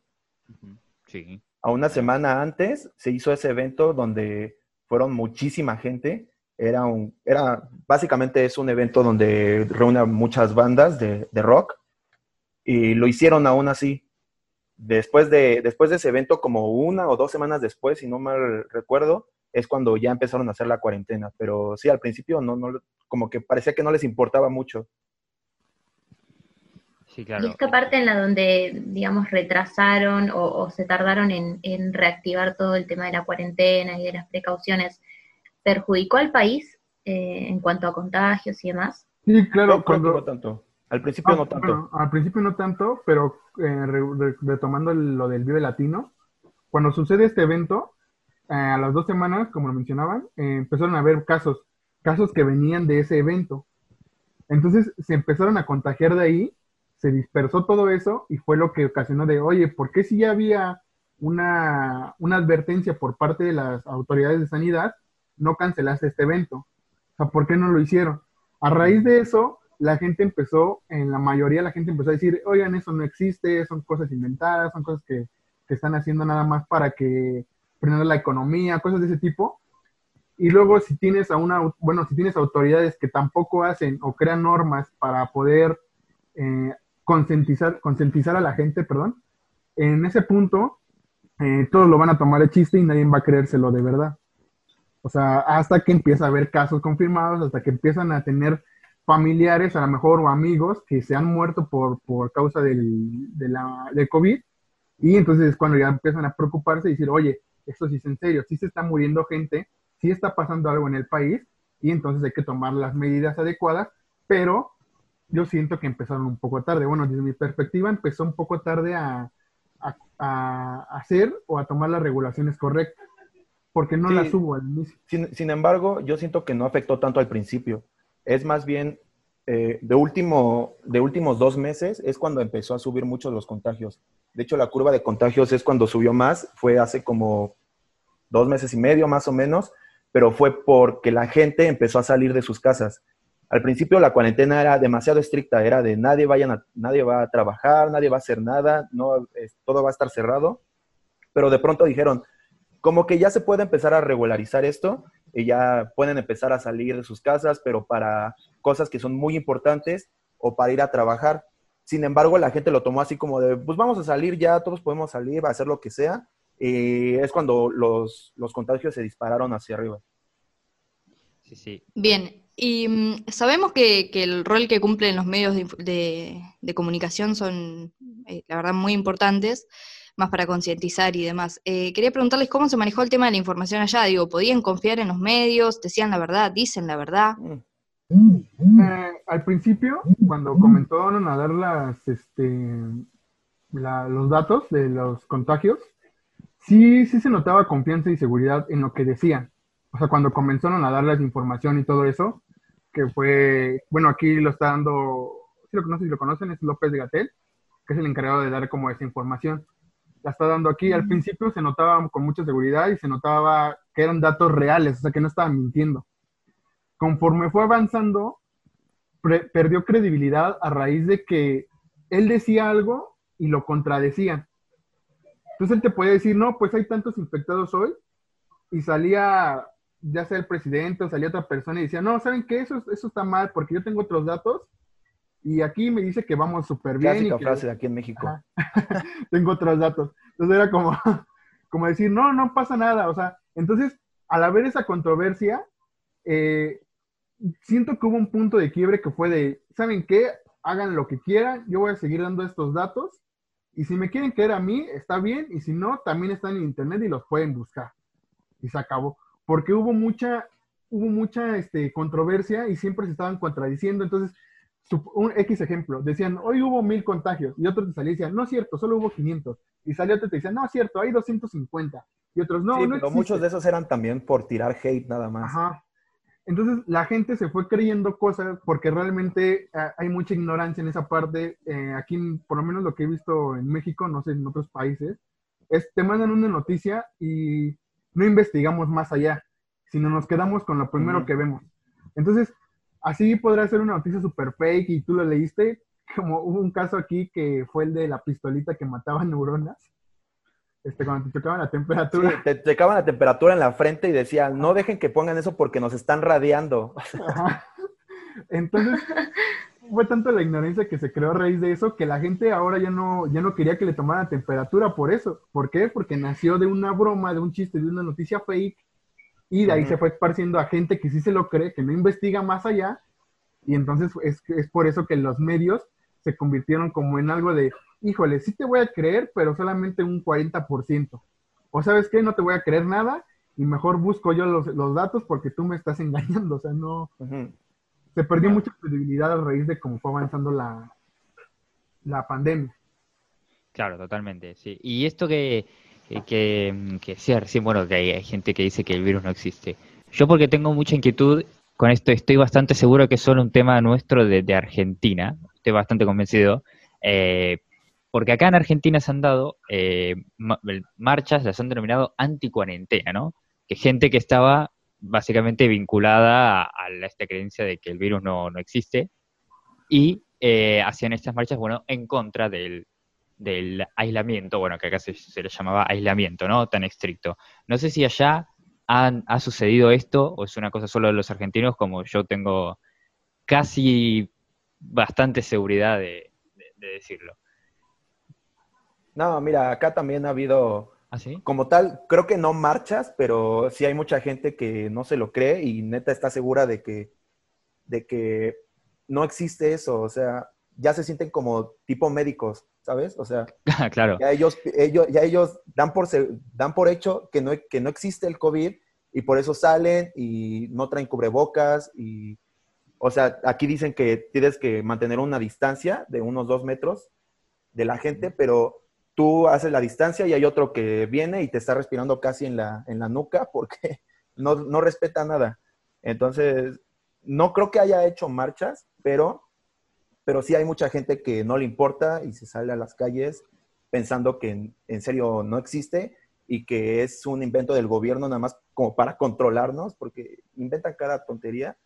Sí. A una semana antes se hizo ese evento donde fueron muchísima gente Era un, era, básicamente es un evento donde reúne a muchas bandas de, de rock y lo hicieron aún así. Después de, después de ese evento, como una o dos semanas después, si no mal recuerdo, es cuando ya empezaron a hacer la cuarentena. Pero sí, al principio no, no, como que parecía que no les importaba mucho. Sí, Y claro. esta parte en la donde, digamos, retrasaron o, o se tardaron en, en reactivar todo el tema de la cuarentena y de las precauciones, ¿perjudicó al país eh, en cuanto a contagios y demás? Sí, claro, No, cuando... tanto. Al principio Ah, no tanto. bueno, al principio no tanto, pero eh, re- re- retomando lo del Vive Latino, cuando sucede este evento, eh, a las dos semanas, como lo mencionaban, eh, empezaron a haber casos, casos que venían de ese evento. Entonces se empezaron a contagiar de ahí, se dispersó todo eso y fue lo que ocasionó de, oye, ¿por qué si ya había una, una advertencia por parte de las autoridades de sanidad, no cancelaste este evento? O sea, ¿por qué no lo hicieron? A raíz de eso, la gente empezó, en la mayoría la gente empezó a decir, oigan, eso no existe, son cosas inventadas, son cosas que, que están haciendo nada más para que frenar la economía, cosas de ese tipo. Y luego si tienes a una, bueno, si tienes autoridades que tampoco hacen o crean normas para poder eh, concientizar, a la gente, perdón, en ese punto eh, todos lo van a tomar de chiste y nadie va a creérselo de verdad. O sea, hasta que empieza a haber casos confirmados, hasta que empiezan a tener familiares, a lo mejor, o amigos que se han muerto por, por causa del, de la, del COVID. Y entonces es cuando ya empiezan a preocuparse y decir, oye, esto sí es en serio, sí se está muriendo gente, sí está pasando algo en el país, y entonces hay que tomar las medidas adecuadas, pero yo siento que empezaron un poco tarde. Bueno, desde mi perspectiva, empezó un poco tarde a, a- a hacer o a tomar las regulaciones correctas, porque no Sí. las hubo al inicio. Sin, sin embargo, yo siento que no afectó tanto al principio. Es más bien, eh, de, último, de últimos dos meses es cuando empezó a subir mucho los contagios. De hecho, la curva de contagios es cuando subió más, fue hace como dos meses y medio más o menos, pero fue porque la gente empezó a salir de sus casas. Al principio la cuarentena era demasiado estricta, era de nadie, vayan nadie va a trabajar, nadie va a hacer nada, no, todo va a estar cerrado, pero de pronto dijeron, como que ya se puede empezar a regularizar esto ya pueden empezar a salir de sus casas, pero para cosas que son muy importantes o para ir a trabajar. Sin embargo, la gente lo tomó así como de, pues vamos a salir ya, todos podemos salir, a hacer lo que sea. Y es cuando los, los contagios se dispararon hacia arriba. Sí, sí. Bien, y mm, sabemos que, que el rol que cumplen los medios de, de- de comunicación son, eh, la verdad, muy importantes, más para concientizar y demás. Eh, quería preguntarles cómo se manejó el tema de la información allá. Digo, ¿podían confiar en los medios? ¿Decían la verdad? ¿Dicen la verdad? Eh, al principio, cuando comenzaron a dar las, este, la- los datos de los contagios, sí, sí se notaba confianza y seguridad en lo que decían. O sea, cuando comenzaron a darles información y todo eso, que fue, bueno, aquí lo está dando, si lo conocen, si lo conocen, es López de Gatel, que es el encargado de dar como esa información. La está dando aquí. Al principio se notaba con mucha seguridad y se notaba que eran datos reales, o sea, que no estaban mintiendo. Conforme fue avanzando, perdió credibilidad a raíz de que él decía algo y lo contradecían. Entonces él te podía decir, no, pues hay tantos infectados hoy, y salía ya sea el presidente o salía otra persona y decía, no, ¿saben qué? Eso, eso está mal porque yo tengo otros datos y aquí me dice que vamos súper bien. y Clásica que- frase de aquí en México. Tengo otros datos. Entonces era como, como decir, no, no pasa nada. O sea, entonces, al haber esa controversia, eh, siento que hubo un punto de quiebre que fue de, ¿saben qué? Hagan lo que quieran, yo voy a seguir dando estos datos. Y si me quieren creer a mí, está bien. Y si no, también están en internet y los pueden buscar. Y se acabó. Porque hubo mucha, hubo mucha este, controversia y siempre se estaban contradiciendo. Entonces, un X ejemplo, decían, hoy hubo mil contagios, y otros te salían y decían, no es cierto, solo hubo 500. Y salió otro y te decían, no es cierto, hay 250. Y otros, no, sí, no pero existe". muchos de esos eran también por tirar hate nada más. Ajá. Entonces la gente se fue creyendo cosas porque realmente ah, hay mucha ignorancia en esa parte. Eh, aquí, por lo menos lo que he visto en México, no sé, en otros países, es te mandan una noticia y no investigamos más allá, sino nos quedamos con lo primero Ujú. que vemos. Entonces, así podrá ser una noticia super fake y tú lo leíste, como hubo un caso aquí que fue el de la pistolita que mataba neuronas. este, cuando te chocaban la Sí, temperatura. te checaban la temperatura en la frente y decían, no dejen que pongan eso porque nos están radiando. Ajá. Entonces, fue tanto la ignorancia que se creó a raíz de eso que la gente ahora ya no, ya no quería que le tomaran temperatura por eso. ¿Por qué? Porque nació de una broma, de un chiste, de una noticia fake, y de ahí se fue esparciendo a gente que sí se lo cree, que no investiga más allá, y entonces es, es por eso que los medios se convirtieron como en algo de, híjole, sí te voy a creer, pero solamente un 40%. O sabes qué, no te voy a creer nada, y mejor busco yo los, los datos porque tú me estás engañando, o sea, no se perdió mucha credibilidad a raíz de cómo fue avanzando la, la pandemia. Claro, totalmente, sí. Y esto que, que, que, que decía recién, bueno, que hay, hay gente que dice que el virus no existe. Yo porque tengo mucha inquietud con esto, estoy bastante seguro que es solo un tema nuestro de, Argentina, estoy bastante convencido, eh, porque acá en Argentina se han dado eh, ma- marchas, las han denominado anticuarentena, ¿no? Que gente que estaba básicamente vinculada a, esta creencia de que el virus no, no existe, y eh, hacían estas marchas, bueno, en contra del, del aislamiento, bueno, que acá se, se le llamaba aislamiento, ¿no? Tan estricto. No sé si allá han- ha sucedido esto o es una cosa solo de los argentinos, como yo tengo casi bastante seguridad de, de- de decirlo. No, mira, acá también ha habido, ¿Ah, sí? como tal, creo que no marchas, pero sí hay mucha gente que no se lo cree y neta está segura de que, de que no existe eso. O sea, ya se sienten como tipo médicos, ¿sabes? O sea, claro. ya ellos, ellos, ya ellos dan, por, dan por hecho que no, que no existe el COVID y por eso salen y no traen cubrebocas y, o sea, aquí dicen que tienes que mantener una distancia de unos dos metros de la gente, pero tú haces la distancia y hay otro que viene y te está respirando casi en la, en la nuca porque no, no respeta nada. Entonces, no creo que haya hecho marchas, pero, pero sí hay mucha gente que no le importa y se sale a las calles pensando que en, en serio no existe y que es un invento del gobierno nada más como para controlarnos, porque inventan cada tontería.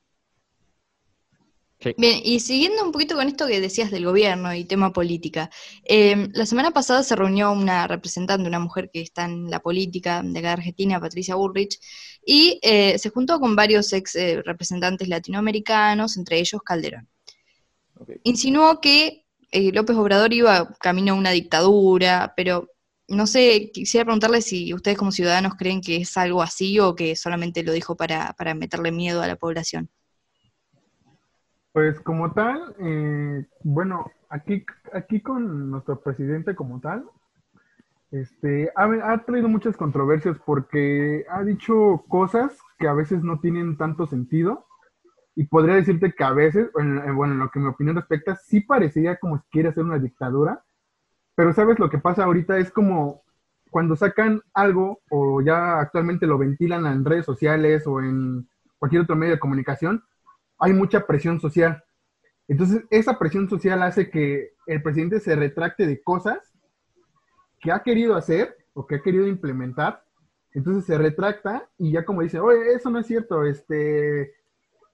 Bien, y siguiendo un poquito con esto que decías del gobierno y tema política, eh, la semana pasada se reunió una representante, una mujer que está en la política de acá de Argentina, Patricia Bullrich, y eh, se juntó con varios ex eh, representantes latinoamericanos, entre ellos Calderón. Insinuó que eh, López Obrador iba camino a una dictadura, pero no sé, quisiera preguntarle si ustedes como ciudadanos creen que es algo así o que solamente lo dijo para, para meterle miedo a la población. Pues como tal, eh, bueno, aquí, aquí con nuestro presidente como tal, este, ha, ha traído muchas controversias porque ha dicho cosas que a veces no tienen tanto sentido y podría decirte que a veces, en- en- bueno, en lo que mi opinión respecta, sí parecería como si quiere hacer una dictadura, pero sabes lo que pasa ahorita es como cuando sacan algo o ya actualmente lo ventilan en redes sociales o en cualquier otro medio de comunicación, hay mucha presión social. Entonces, esa presión social hace que el presidente se retracte de cosas que ha querido hacer o que ha querido implementar. Entonces se retracta y ya como dice, oye, eso no es cierto, este,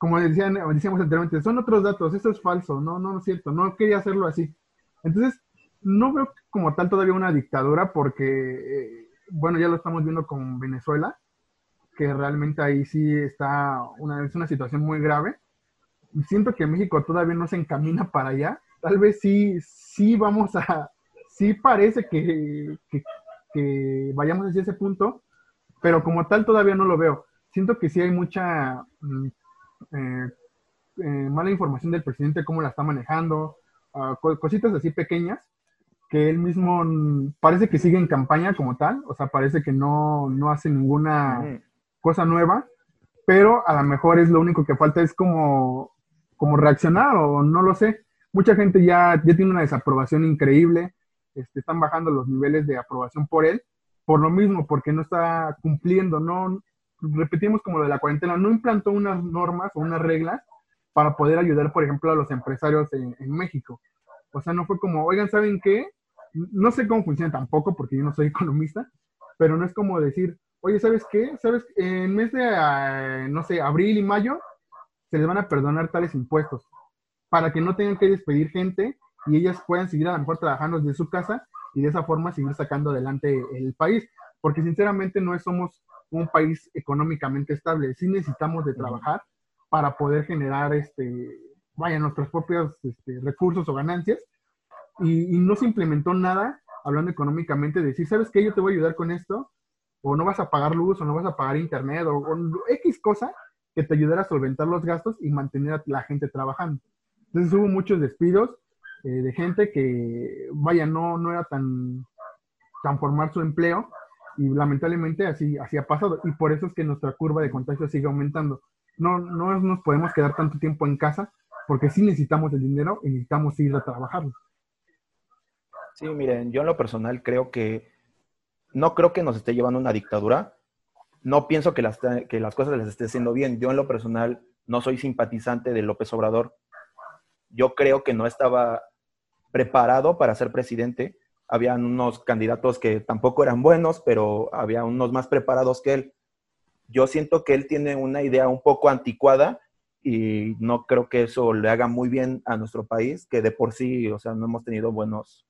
como decían, decíamos anteriormente, son otros datos, eso es falso, no, no, no es cierto, no quería hacerlo así. Entonces, no veo como tal todavía una dictadura porque, eh, bueno, ya lo estamos viendo con Venezuela, que realmente ahí sí está una, es una situación muy grave. Siento que México todavía no se encamina para allá. Tal vez sí, sí vamos a, sí parece que, que, que vayamos hacia ese punto, pero como tal todavía no lo veo. Siento que sí hay mucha mm, eh, eh, mala información del presidente, cómo la está manejando, co- cositas así pequeñas, que él mismo parece que sigue en campaña como tal, o sea, parece que no, no hace ninguna cosa nueva, pero a lo mejor es lo único que falta es como, como reaccionar o no lo sé. Mucha gente ya, ya tiene una desaprobación increíble, este, están bajando los niveles de aprobación por él, por lo mismo, porque no está cumpliendo, no, repetimos como lo de la cuarentena, no implantó unas normas o unas reglas para poder ayudar, por ejemplo, a los empresarios en, México. O sea, no fue como, oigan, ¿saben qué? No sé cómo funciona tampoco, porque yo no soy economista, pero no es como decir, oye, ¿sabes qué? ¿Sabes? En mes de, ah, no sé, abril y mayo, se les van a perdonar tales impuestos para que no tengan que despedir gente y ellas puedan seguir a lo mejor trabajando desde su casa y de esa forma seguir sacando adelante el país, porque sinceramente no somos un país económicamente estable, sí necesitamos de trabajar para poder generar, este, vaya, nuestros propios este, recursos o ganancias, y, y no se implementó nada hablando económicamente, de decir, ¿sabes qué? Yo te voy a ayudar con esto, o no vas a pagar luz, o no vas a pagar internet, o, o X cosa que te ayudara a solventar los gastos y mantener a la gente trabajando. Entonces hubo muchos despidos eh, de gente que, vaya, no, no era tan, tan formar su empleo y lamentablemente así, así ha pasado. Y por eso es que nuestra curva de contagio sigue aumentando. No, no nos podemos quedar tanto tiempo en casa porque sí necesitamos el dinero y necesitamos ir a trabajar. Sí, miren, yo en lo personal creo que no creo que nos esté llevando una dictadura. No pienso que las, que las cosas les esté haciendo bien. Yo en lo personal no soy simpatizante de López Obrador. Yo creo que no estaba preparado para ser presidente. Habían unos candidatos que tampoco eran buenos, pero había unos más preparados que él. Yo siento que él tiene una idea un poco anticuada y no creo que eso le haga muy bien a nuestro país, que de por sí, o sea, no hemos tenido buenos,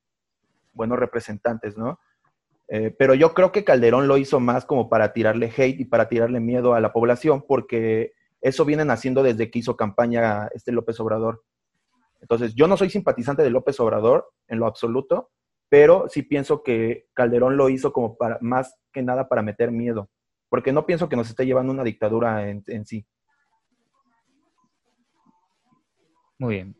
buenos representantes, ¿no? Eh, pero yo creo que Calderón lo hizo más como para tirarle hate y para tirarle miedo a la población, porque eso vienen haciendo desde que hizo campaña este López Obrador. Entonces, yo no soy simpatizante de López Obrador en lo absoluto, pero sí pienso que Calderón lo hizo como para, más que nada para meter miedo, porque no pienso que nos esté llevando una dictadura en, en sí. Muy bien.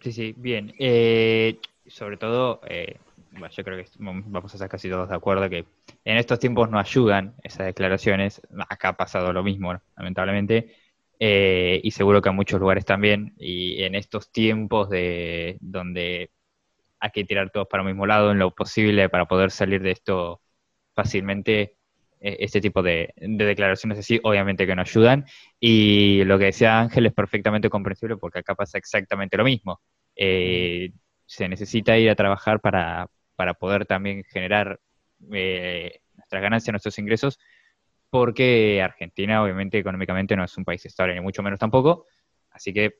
Sí, sí, bien. Eh, sobre todo, eh, bueno, yo creo que vamos a estar casi todos de acuerdo que en estos tiempos no ayudan esas declaraciones. Acá ha pasado lo mismo, lamentablemente. Eh, y seguro que en muchos lugares también. Y en estos tiempos de donde hay que tirar todos para el mismo lado en lo posible para poder salir de esto fácilmente, eh, este tipo de, de declaraciones así obviamente que no ayudan. Y lo que decía Ángel es perfectamente comprensible porque acá pasa exactamente lo mismo. Eh, se necesita ir a trabajar para, para poder también generar eh, nuestras ganancias, nuestros ingresos, porque Argentina obviamente económicamente no es un país estable, ni mucho menos tampoco, así que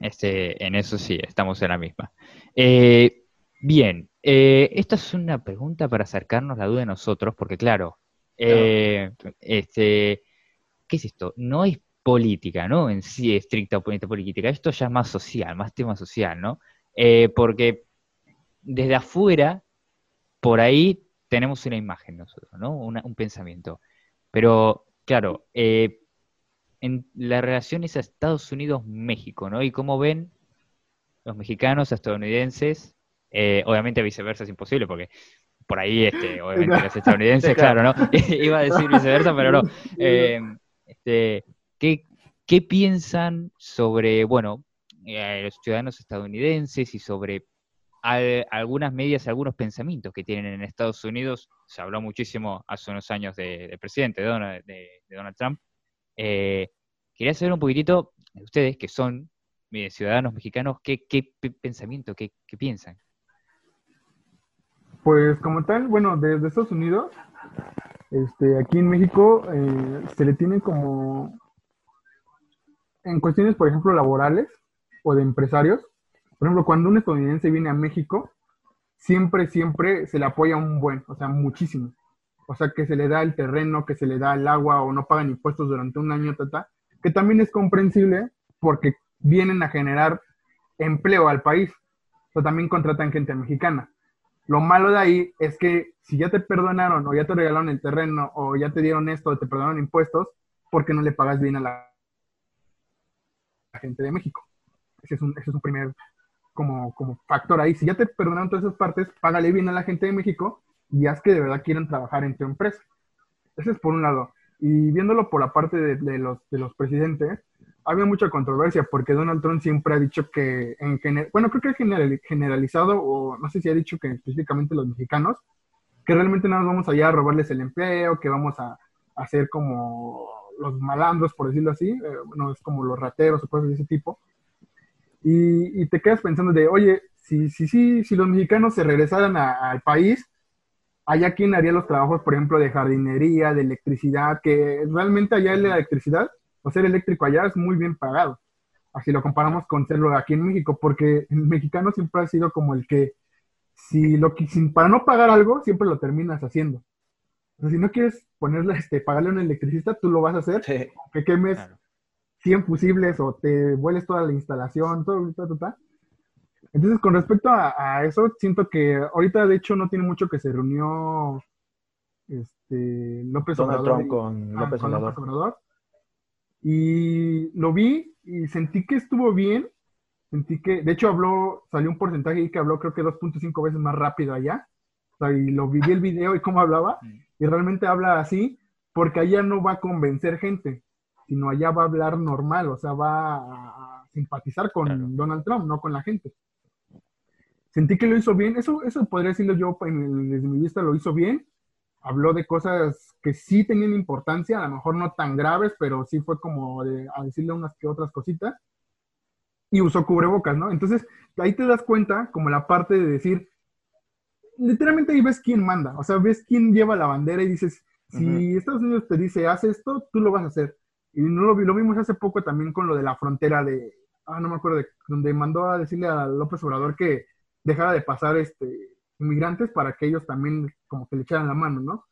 este, en eso sí, estamos en la misma. Eh, bien, eh, esta es una pregunta para acercarnos la duda de nosotros, porque claro, eh, este, ¿qué es esto? No es política, ¿no? En sí, estricta política, esto ya es más social, más tema social, ¿no? Eh, porque desde afuera, por ahí tenemos una imagen nosotros, ¿no? Una- un pensamiento. Pero, claro, eh, en la relación es a Estados Unidos-México, ¿no? Y cómo ven los mexicanos, estadounidenses, eh, obviamente viceversa es imposible porque por ahí, este, obviamente los estadounidenses, claro, ¿no? Iba a decir viceversa, pero no. Eh, este, ¿qué, qué piensan sobre, bueno, eh, los ciudadanos estadounidenses y sobre al- algunas medidas, algunos pensamientos que tienen en Estados Unidos? Se habló muchísimo hace unos años de- del presidente de Donald, de- de Donald Trump. Eh, quería saber un poquitito, de ustedes que son eh, ciudadanos mexicanos, ¿qué, qué pe- pensamiento, qué, qué piensan? Pues como tal, bueno, desde Estados Unidos, este, aquí en México eh, se le tiene como, en cuestiones, por ejemplo, laborales o de empresarios, por ejemplo, cuando un estadounidense viene a México, siempre, siempre se le apoya un buen, o sea, muchísimo. O sea, que se le da el terreno, que se le da el agua o no pagan impuestos durante un año, tata, que también es comprensible porque vienen a generar empleo al país. O sea, también contratan gente mexicana. Lo malo de ahí es que si ya te perdonaron o ya te regalaron el terreno o ya te dieron esto o te perdonaron impuestos, ¿por qué no le pagas bien a la, gente de México? Ese es un, ese es un primer como, como factor ahí. Si ya te perdonaron todas esas partes, págale bien a la gente de México y haz que de verdad quieran trabajar en tu empresa. Ese es por un lado. Y viéndolo por la parte de los, de los presidentes, había mucha controversia porque Donald Trump siempre ha dicho que, en gener- bueno, creo que general- generalizado, o no sé si ha dicho que específicamente los mexicanos, que realmente nada más vamos allá a robarles el empleo, que vamos a, a ser como los malandros, por decirlo así, eh, no es como los rateros o cosas de ese tipo. Y, y te quedas pensando de, oye, si, si, si, si los mexicanos se regresaran a- al país, allá quién haría los trabajos, por ejemplo, de jardinería, de electricidad, que realmente allá la electricidad, o ser eléctrico allá es muy bien pagado. Así lo comparamos con serlo aquí en México, porque el mexicano siempre ha sido como el que si lo que, si- para no pagar algo, siempre lo terminas haciendo. O sea, si no quieres ponerle, este, pagarle a un electricista, tú lo vas a hacer, Sí, aunque quemes Claro. 100 fusibles o te vueles toda la instalación, todo, ta, ta, ta. Entonces, con respecto a, a eso, siento que ahorita, de hecho, no tiene mucho que se reunió este, López Donald Obrador Trump y- con ah, López con Obrador. López Obrador. Y lo vi y sentí que estuvo bien. Sentí que, de hecho, habló, salió un porcentaje ahí que habló creo que 2.5 veces más rápido allá. O sea, y lo vi el video y cómo hablaba. Y realmente habla así porque allá no va a convencer gente, sino allá va a hablar normal, o sea, va a, simpatizar con Claro. Donald Trump, no con la gente. Sentí que lo hizo bien, eso, eso podría decirlo yo en- desde mi vista, lo hizo bien. Habló de cosas que sí tenían importancia, a lo mejor no tan graves, pero sí fue como de- a decirle unas que otras cositas. Y usó cubrebocas, ¿no? Entonces, ahí te das cuenta como la parte de decir, literalmente ahí ves quién manda, o sea, ves quién lleva la bandera y dices, si Estados Unidos te dice, haz esto, tú lo vas a hacer. Y no lo, lo vimos hace poco también con lo de la frontera de, ah, no me acuerdo, de, donde mandó a decirle a López Obrador que dejara de pasar este, inmigrantes para que ellos también como que le echaran la mano, ¿no?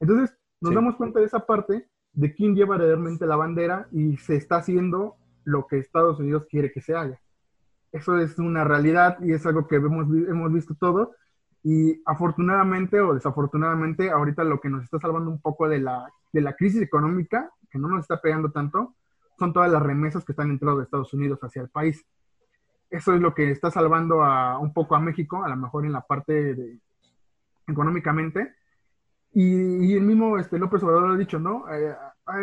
Entonces, nos Sí. damos cuenta de esa parte, de quién lleva realmente la bandera y se está haciendo lo que Estados Unidos quiere que se haga. Eso es una realidad y es algo que hemos, hemos visto todo. Y afortunadamente o desafortunadamente, ahorita lo que nos está salvando un poco de la, de la crisis económica, que no nos está pegando tanto, son todas las remesas que están entrando de Estados Unidos hacia el país. Eso es lo que está salvando a, un poco a México, a lo mejor en la parte de, económicamente. Y, y el mismo este, López Obrador ha dicho, ¿no? Eh,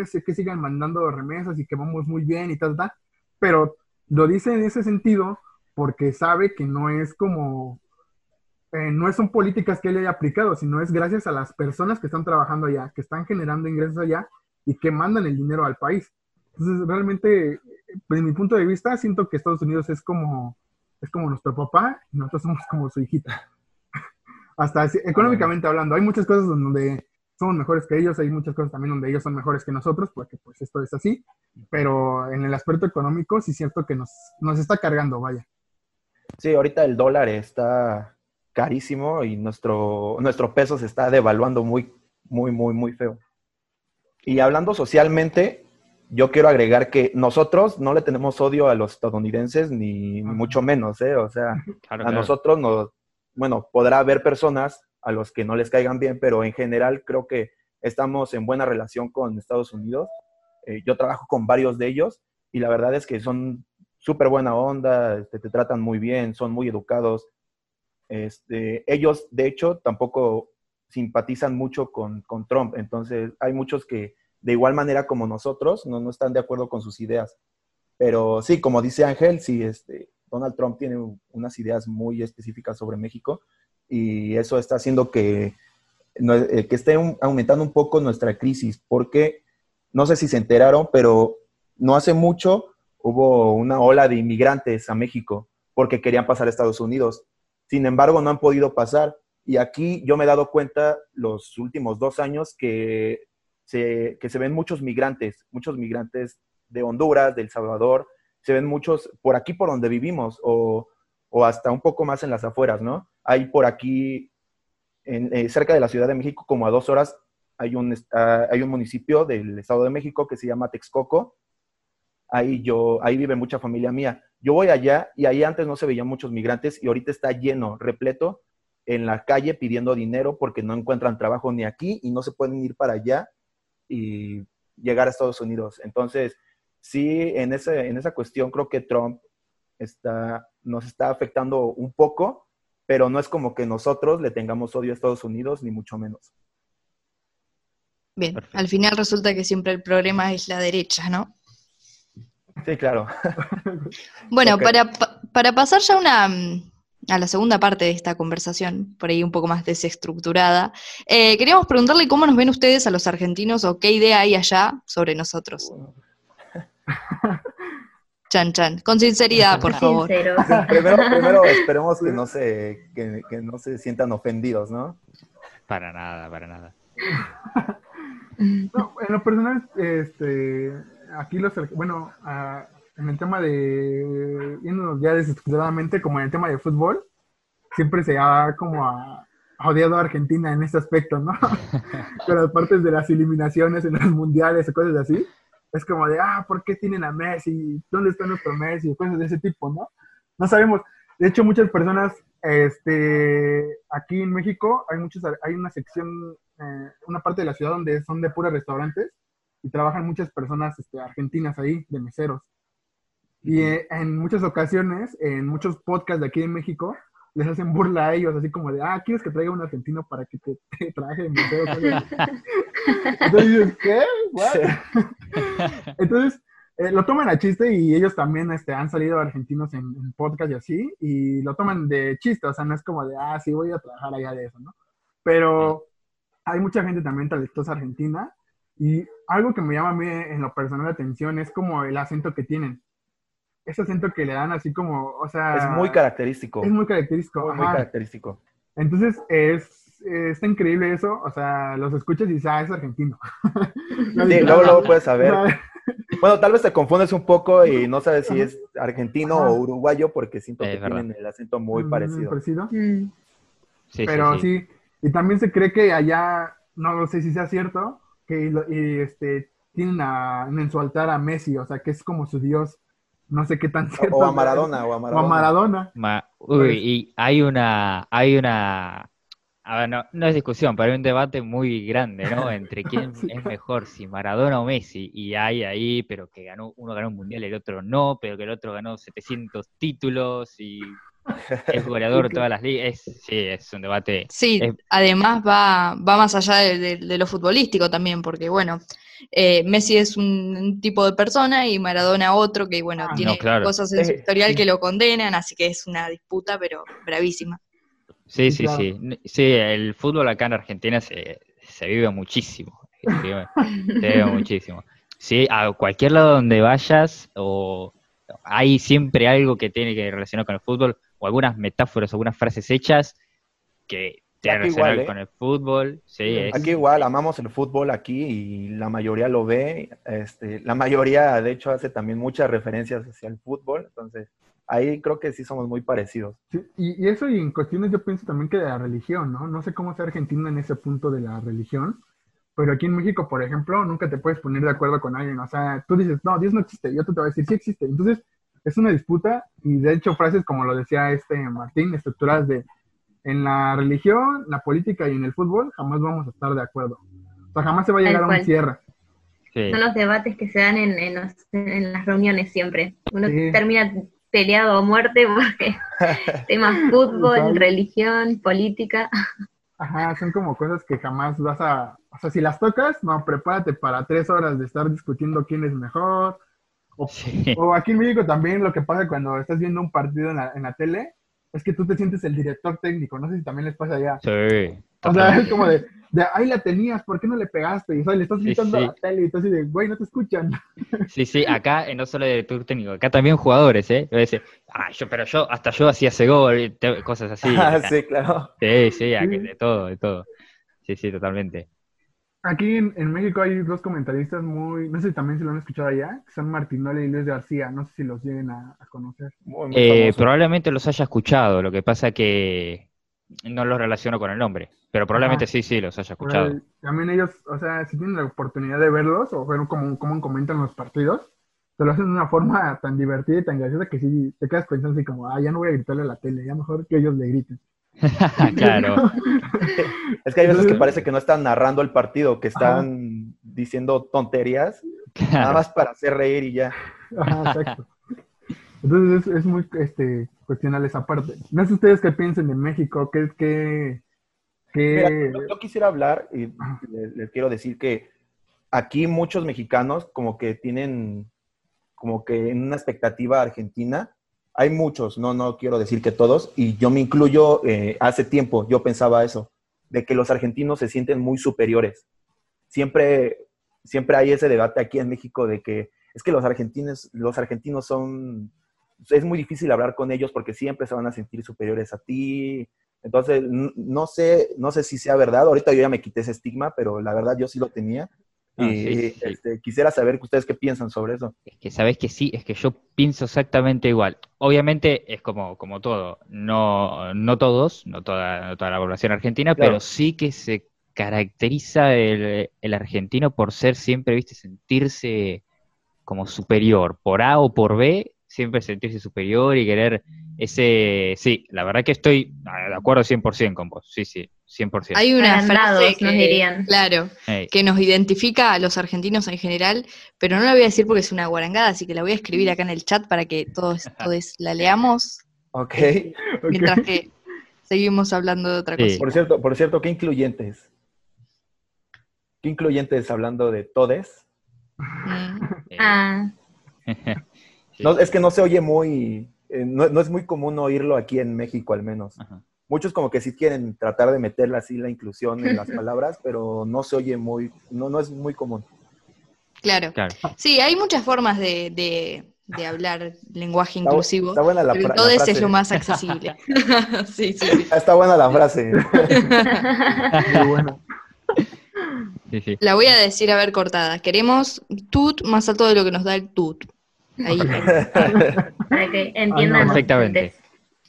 es que sigan mandando remesas y que vamos muy bien y tal, tal. Pero lo dice en ese sentido porque sabe que no es como, eh, no son políticas que él haya aplicado, sino es gracias a las personas que están trabajando allá, que están generando ingresos allá y que mandan el dinero al país. Entonces, realmente, desde mi punto de vista, siento que Estados Unidos es como, es como nuestro papá y nosotros somos como su hijita. Hasta así- económicamente hablando, hay muchas cosas donde somos mejores que ellos, hay muchas cosas también donde ellos son mejores que nosotros, porque pues esto es así, pero en el aspecto económico sí es cierto que nos, nos está cargando, vaya. Sí, ahorita el dólar está carísimo y nuestro, nuestro peso se está devaluando muy, muy, muy, muy feo. Y hablando socialmente, yo quiero agregar que nosotros no le tenemos odio a los estadounidenses, ni, mucho menos, ¿eh? O sea, Claro, a claro. nosotros nos, bueno, podrá haber personas a los que no les caigan bien, pero en general creo que estamos en buena relación con Estados Unidos. Eh, yo trabajo con varios de ellos y la verdad es que son súper buena onda, este, te tratan muy bien, son muy educados. Este, ellos, de hecho, tampoco simpatizan mucho con, con Trump, entonces hay muchos que de igual manera como nosotros no, no están de acuerdo con sus ideas. Pero sí, como dice Ángel, sí, este, Donald Trump tiene unas ideas muy específicas sobre México y eso está haciendo que, eh, que esté aumentando un poco nuestra crisis, porque no sé si se enteraron, pero no hace mucho hubo una ola de inmigrantes a México porque querían pasar a Estados Unidos. Sin embargo, no han podido pasar. Y aquí yo me he dado cuenta los últimos dos años que se, que se ven muchos migrantes, muchos migrantes de Honduras, de El Salvador, se ven muchos por aquí por donde vivimos o, o hasta un poco más en las afueras, ¿no? Hay por aquí, en, eh, cerca de la Ciudad de México, como a dos horas, hay un, ah, hay un municipio del Estado de México que se llama Texcoco. Ahí, yo, ahí vive mucha familia mía. Yo voy allá y ahí antes no se veían muchos migrantes y ahorita está lleno, repleto, en la calle pidiendo dinero porque no encuentran trabajo ni aquí y no se pueden ir para allá y llegar a Estados Unidos. Entonces, sí, en, ese, en esa cuestión creo que Trump está, nos está afectando un poco, pero no es como que nosotros le tengamos odio a Estados Unidos, ni mucho menos. Bien, Perfecto. al final resulta que siempre el problema es la derecha, ¿no? Sí, claro. Bueno, para, pa- para pasar ya a una, mm, a la segunda parte de esta conversación, por ahí un poco más desestructurada, eh, queríamos preguntarle cómo nos ven ustedes a los argentinos o qué idea hay allá sobre nosotros. Chan, chan. Con sinceridad, por favor. Primero, primero esperemos que no, se, que, que no se sientan ofendidos, ¿no? Para nada, para nada. No, en lo personal, este, aquí los, bueno, en el tema de, ya desestructuradamente, como en el tema de fútbol, siempre se ha como a, odiado a Argentina en ese aspecto, ¿no? Con las partes de las eliminaciones en los mundiales o cosas así. Es como de, ah, ¿por qué tienen a Messi? ¿Dónde está nuestro Messi? Cosas de ese tipo, ¿no? No sabemos. De hecho, muchas personas, este, aquí en México, hay muchos, hay una sección, eh, una parte de la ciudad donde son de puros restaurantes y trabajan muchas personas este, argentinas ahí, de meseros. Y eh, en muchas ocasiones, en muchos podcasts de aquí en México, les hacen burla a ellos, así como de, ah, ¿quieres que traiga un argentino para que te, te traje de mesero? Entonces dices, ¿qué? What? Entonces, eh, lo toman a chiste y ellos también este, han salido argentinos en, en podcast y así, y lo toman de chiste, o sea, no es como de, ah, sí, voy a trabajar allá de eso, ¿no? Pero hay mucha gente también talentosa argentina, y algo que me llama a mí en lo personal la atención es como el acento que tienen. Ese acento que le dan así como, o sea... Es muy característico. Es muy característico. Muy, característico. Entonces, es, está increíble eso, o sea, los escuchas y dices, ah, es argentino. Sí, luego, luego puedes saber. Bueno, tal vez te confundes un poco y no sabes si es argentino Ajá. o uruguayo porque siento que verdad. tienen el acento muy Mm, parecido. parecido. Sí, sí, Pero sí. sí, y también se cree que allá, no sé si sea cierto, que y, este, tienen a- en su altar a Messi, o sea, que es como su dios, no sé qué tan cierto. O a Maradona, o a O a Maradona. Maradona. Ma- Pues- uy, y hay una, hay una, a ver, no, no es discusión, pero hay un debate muy grande, ¿no? Entre quién Sí. es mejor, si Maradona o Messi, y hay ahí, pero que ganó, uno ganó un mundial y el otro no, pero que el otro ganó 700 títulos y es goleador de todas las ligas, es, sí, es un debate, Sí, Es- además va, va más allá de, de- de lo futbolístico también, porque bueno, eh, Messi es un, un tipo de persona y Maradona otro que bueno, Ah, tiene no, claro. cosas en su Eh, historial que lo condenan, así que es una disputa, pero bravísima. sí, Sí, sí, claro. sí, el fútbol acá en Argentina se, se vive muchísimo, se vive, se vive muchísimo. Sí, a cualquier lado donde vayas, o hay siempre algo que tiene que relacionar con el fútbol, o algunas metáforas, algunas frases hechas que relacionar igual, ¿eh? con el fútbol. Sí, es, Aquí igual, amamos el fútbol aquí y la mayoría lo ve. Este, la mayoría, de hecho, hace también muchas referencias hacia el fútbol. Entonces, ahí creo que sí somos muy parecidos. Sí, y, y eso y en cuestiones yo pienso también que de la religión, ¿no? No sé cómo sea Argentina en ese punto de la religión, pero aquí en México, por ejemplo, nunca te puedes poner de acuerdo con alguien. O sea, tú dices, no, Dios no existe, y otro te va a decir, sí existe. Entonces, es una disputa y de hecho frases como lo decía este Martín, estructuradas de en la religión, la política y en el fútbol, jamás vamos a estar de acuerdo. O sea, jamás se va a llegar a un cierre. sí. Son los debates que se dan en, en, los- en las reuniones siempre. Uno Sí. termina peleado a muerte porque temas fútbol, religión, política. Ajá, son como cosas que jamás vas a, o sea, si las tocas, no, prepárate para tres horas de estar discutiendo quién es mejor. O, Sí. o aquí en México también lo que pasa cuando estás viendo un partido en la, en la tele es que tú te sientes el director técnico, no sé si también les pasa allá. Sí, O sea, es como de, de ahí la tenías, ¿por qué no le pegaste? Y o sea, le estás Sí, gritando a la tele y tú así de, güey, no te escuchan. Sí, sí, acá no solo director técnico, acá también jugadores, ¿eh? A veces, ah, yo, pero yo, hasta yo hacía ese gol, y te- cosas así. Ah, sí, claro. sí, Sí. de todo, de todo. Sí, sí, totalmente. Aquí en, en México hay dos comentaristas muy, no sé si también se lo han escuchado allá, que son Martinoli y Luis García, no sé si los lleguen a, a conocer. Muy, muy Eh, probablemente los haya escuchado, lo que pasa que no los relaciono con el nombre, pero probablemente sí, sí, los haya escuchado. También ellos, o sea, si tienen la oportunidad de verlos o ver cómo, cómo comentan los partidos, te lo hacen de una forma tan divertida y tan graciosa que sí te quedas pensando así como, ah, ya no voy a gritarle a la tele, ya mejor que ellos le griten. Claro, Es que hay veces que parece que no están narrando el partido, que están diciendo tonterías, nada más para hacer reír y ya. Ajá, exacto. Entonces es, es muy este, cuestionable esa parte. No sé ustedes qué piensen de México, qué, qué, Mira, qué... yo, yo quisiera hablar y les, les quiero decir que aquí muchos mexicanos como que tienen como que una expectativa argentina. Hay muchos, no, no quiero decir que todos, y yo me incluyo, eh, hace tiempo yo pensaba eso, de que los argentinos se sienten muy superiores. Siempre, siempre hay ese debate aquí en México de que es que los argentinos, los argentinos son, es muy difícil hablar con ellos porque siempre se van a sentir superiores a ti, entonces, no sé, no sé si sea verdad. Ahorita yo ya me quité ese estigma, pero la verdad yo sí lo tenía. Ah, y sí, sí. este, quisiera saber ustedes qué piensan sobre eso. Es que sabes que sí, es que yo pienso exactamente igual. Obviamente es como, como todo, no, no todos, no toda, no toda la población argentina, Claro. pero sí que se caracteriza el, el argentino por ser siempre, viste, sentirse como superior, por A o por B, siempre sentirse superior y querer ese, sí, la verdad que estoy ah, de acuerdo 100% con vos, sí, sí, 100%. Hay una Agrandados, frase que, nos dirían. claro, que nos identifica a los argentinos en general, pero no la voy a decir porque es una guarangada, así que la voy a escribir acá en el chat para que todos, todos la leamos, Ok. Mientras que seguimos hablando de otra Sí. cosa. Por cierto, por cierto, ¿qué incluyentes? ¿Qué incluyentes hablando de todes? Mm. eh, Ah. No, es que no se oye muy, eh, no, no es muy común oírlo aquí en México al menos. Ajá. Muchos como que sí quieren tratar de meterle así la inclusión en las palabras, pero no se oye muy, no, no es muy común. Claro. Claro. Sí, hay muchas formas de, de- de hablar lenguaje Está inclusivo, Está buena la, pero fra- la frase. es lo más accesible. sí, sí, sí. Está buena la frase. Muy bueno. Sí, sí. La voy a decir a ver cortada. Queremos tut más alto de lo que nos da el tut. Ahí. para que entiendan. Perfectamente. oyentes.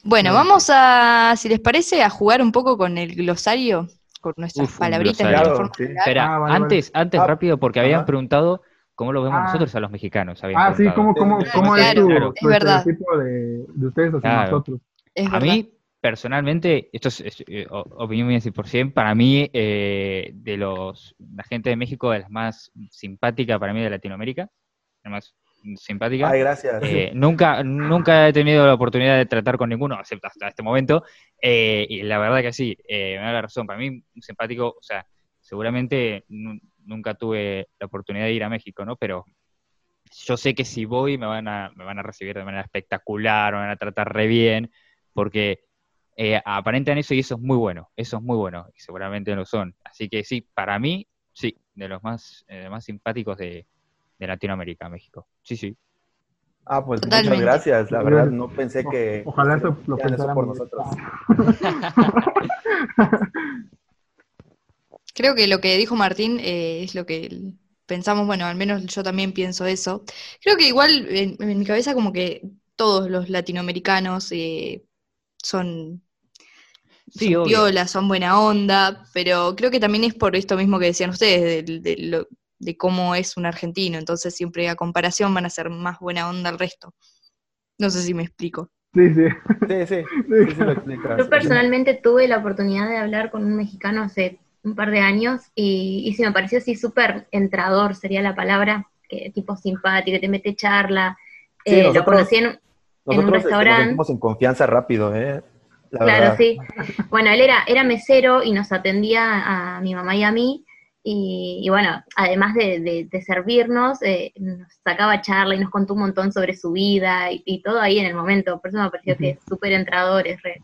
Bueno, vamos a, si les parece, a jugar un poco con el glosario, con nuestras Uf, palabritas, forma de sí. Espera, Ah, vale, antes, antes Ah, rápido, porque habían preguntado cómo lo vemos Ah. nosotros a los mexicanos. Ah, sí. ¿cómo, cómo, cómo es Claro, tu, claro. tu Es verdad. estereotipo de, de ustedes hacia Claro. nosotros? Es A verdad. mí, personalmente, esto es, es, eh, opinión mía 100%, para mí, eh, de los, la gente de México es la más simpática para mí de Latinoamérica, la más simpática. Ay, gracias. Eh, nunca, nunca he tenido la oportunidad de tratar con ninguno, excepto hasta este momento, eh, y la verdad que sí, eh, me da la razón. Para mí, simpático, o sea, seguramente nu- nunca tuve la oportunidad de ir a México, ¿no? Pero yo sé que si voy me van a, me van a recibir de manera espectacular, me van a tratar re bien, porque eh, aparentan eso y eso es muy bueno, eso es muy bueno, y seguramente lo son. Así que sí, para mí, sí, de los más, más simpáticos de, de Latinoamérica, México. Sí, sí. Ah, pues Totalmente. muchas gracias. La verdad, no pensé que ojalá eso lo pensáramos. por nosotros. Creo que lo que dijo Martín eh, es lo que pensamos, bueno, al menos yo también pienso eso. Creo que igual en, en mi cabeza como que todos los latinoamericanos eh, son, Sí, son son buena onda, pero creo que también es por esto mismo que decían ustedes, de, de lo- de cómo es un argentino, entonces siempre a comparación van a ser más buena onda el resto. No sé si me explico. Sí, sí. Sí, sí, sí, sí lo explicas. Yo personalmente tuve la oportunidad de hablar con un mexicano hace un par de años y, y sí me pareció así súper entrador, sería la palabra, que tipo simpático, que te mete charla. Sí, Eh, lo conocí en, en un este, nos restaurante. sentimos en confianza rápido, ¿eh? La Claro, verdad. sí. Bueno, él era, era mesero y nos atendía a mi mamá y a mí. Y, y bueno, además de, de- de servirnos, eh, nos sacaba charla y nos contó un montón sobre su vida y, y todo ahí en el momento. Por eso me pareció que es súper entrador, es re.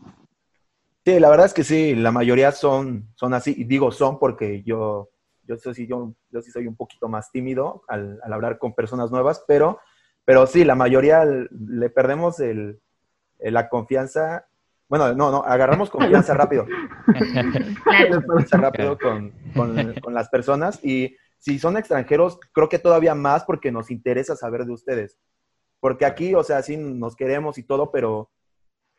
Sí, la verdad es que sí, la mayoría son, son así, y digo son porque yo, yo, soy, sí- yo, yo sí soy un poquito más tímido al, al hablar con personas nuevas, pero, pero sí, la mayoría le perdemos el, el- la confianza, bueno, no, no, agarramos confianza rápido, Claro. confianza rápido con, con- con las personas y si son extranjeros, creo que todavía más porque nos interesa saber de ustedes. Porque aquí, o sea, sí nos queremos y todo, pero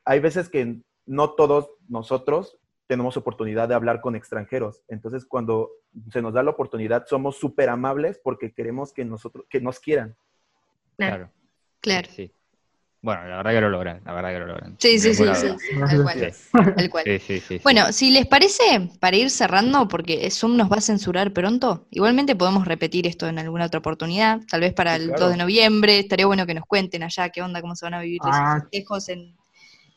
hay veces que no todos nosotros tenemos oportunidad de hablar con extranjeros. Entonces, cuando se nos da la oportunidad, somos súper amables porque queremos que nosotros, que nos quieran. Claro. Claro. Sí. Bueno, la verdad que lo logran, la verdad que lo logran. Sí, sí, sí, sí, tal cual, Sí. tal cual. Sí, sí, sí, sí. Bueno, si les parece, para ir cerrando, porque Zoom nos va a censurar pronto, igualmente podemos repetir esto en alguna otra oportunidad, tal vez para Sí, el claro. 2 de noviembre, estaría bueno que nos cuenten allá qué onda, cómo se van a vivir esos Ah. festejos en,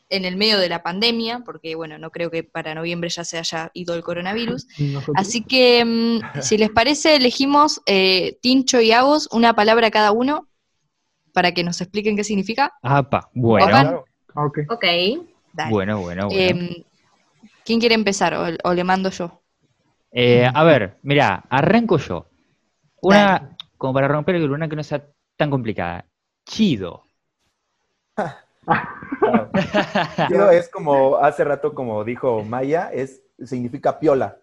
en el medio de la pandemia, porque bueno, no creo que para noviembre ya se haya ido el coronavirus. Nosotros- Así que, mm, si les parece, elegimos eh, Tincho y Agos, una palabra cada uno, para que nos expliquen qué significa. Apa, bueno. Claro. Ah, ok. Ok. Dale. bueno, bueno, bueno. Em, ¿Quién quiere empezar o, o le mando yo? Eh, a ver, mira, arranco yo. Una, como para romper el una que no sea tan complicada. Chido. Chido es como hace rato, como dijo Maya, es, significa piola.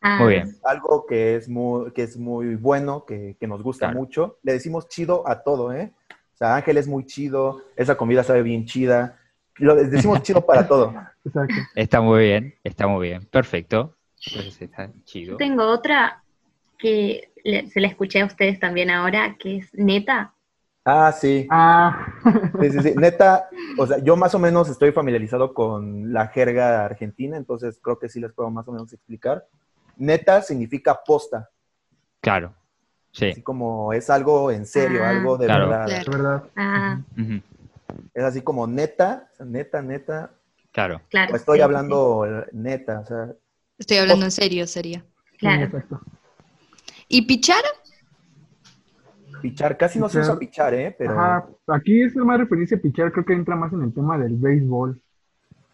Ah, Muy bien. algo que es muy, que es muy bueno, que, que nos gusta Claro. mucho. Le decimos chido a todo, ¿eh? O sea, Ángel es muy chido, esa comida sabe bien chida. Lo decimos chido para todo. Exacto. Está muy bien, está muy bien. Perfecto. Entonces está chido. Yo tengo otra que le- se la escuché a ustedes también ahora, que es neta. Ah, sí. Ah, Sí, sí, sí. Neta, o sea, yo más o menos estoy familiarizado con la jerga argentina, entonces creo que sí les puedo más o menos explicar. Neta significa posta, Claro. Sí. así como es algo en serio, Ah. algo de Claro. verdad. Claro. de verdad. Ah. Es así como neta, o sea, neta, neta. Claro. claro. O estoy sí, sí, hablando neta, o sea, Estoy hablando en serio, sería. Claro. ¿Y pichar? pichar, casi no se usa pichar, ¿eh? Pero... Ajá, aquí es más referencia a pichar, creo que entra más en el tema del béisbol.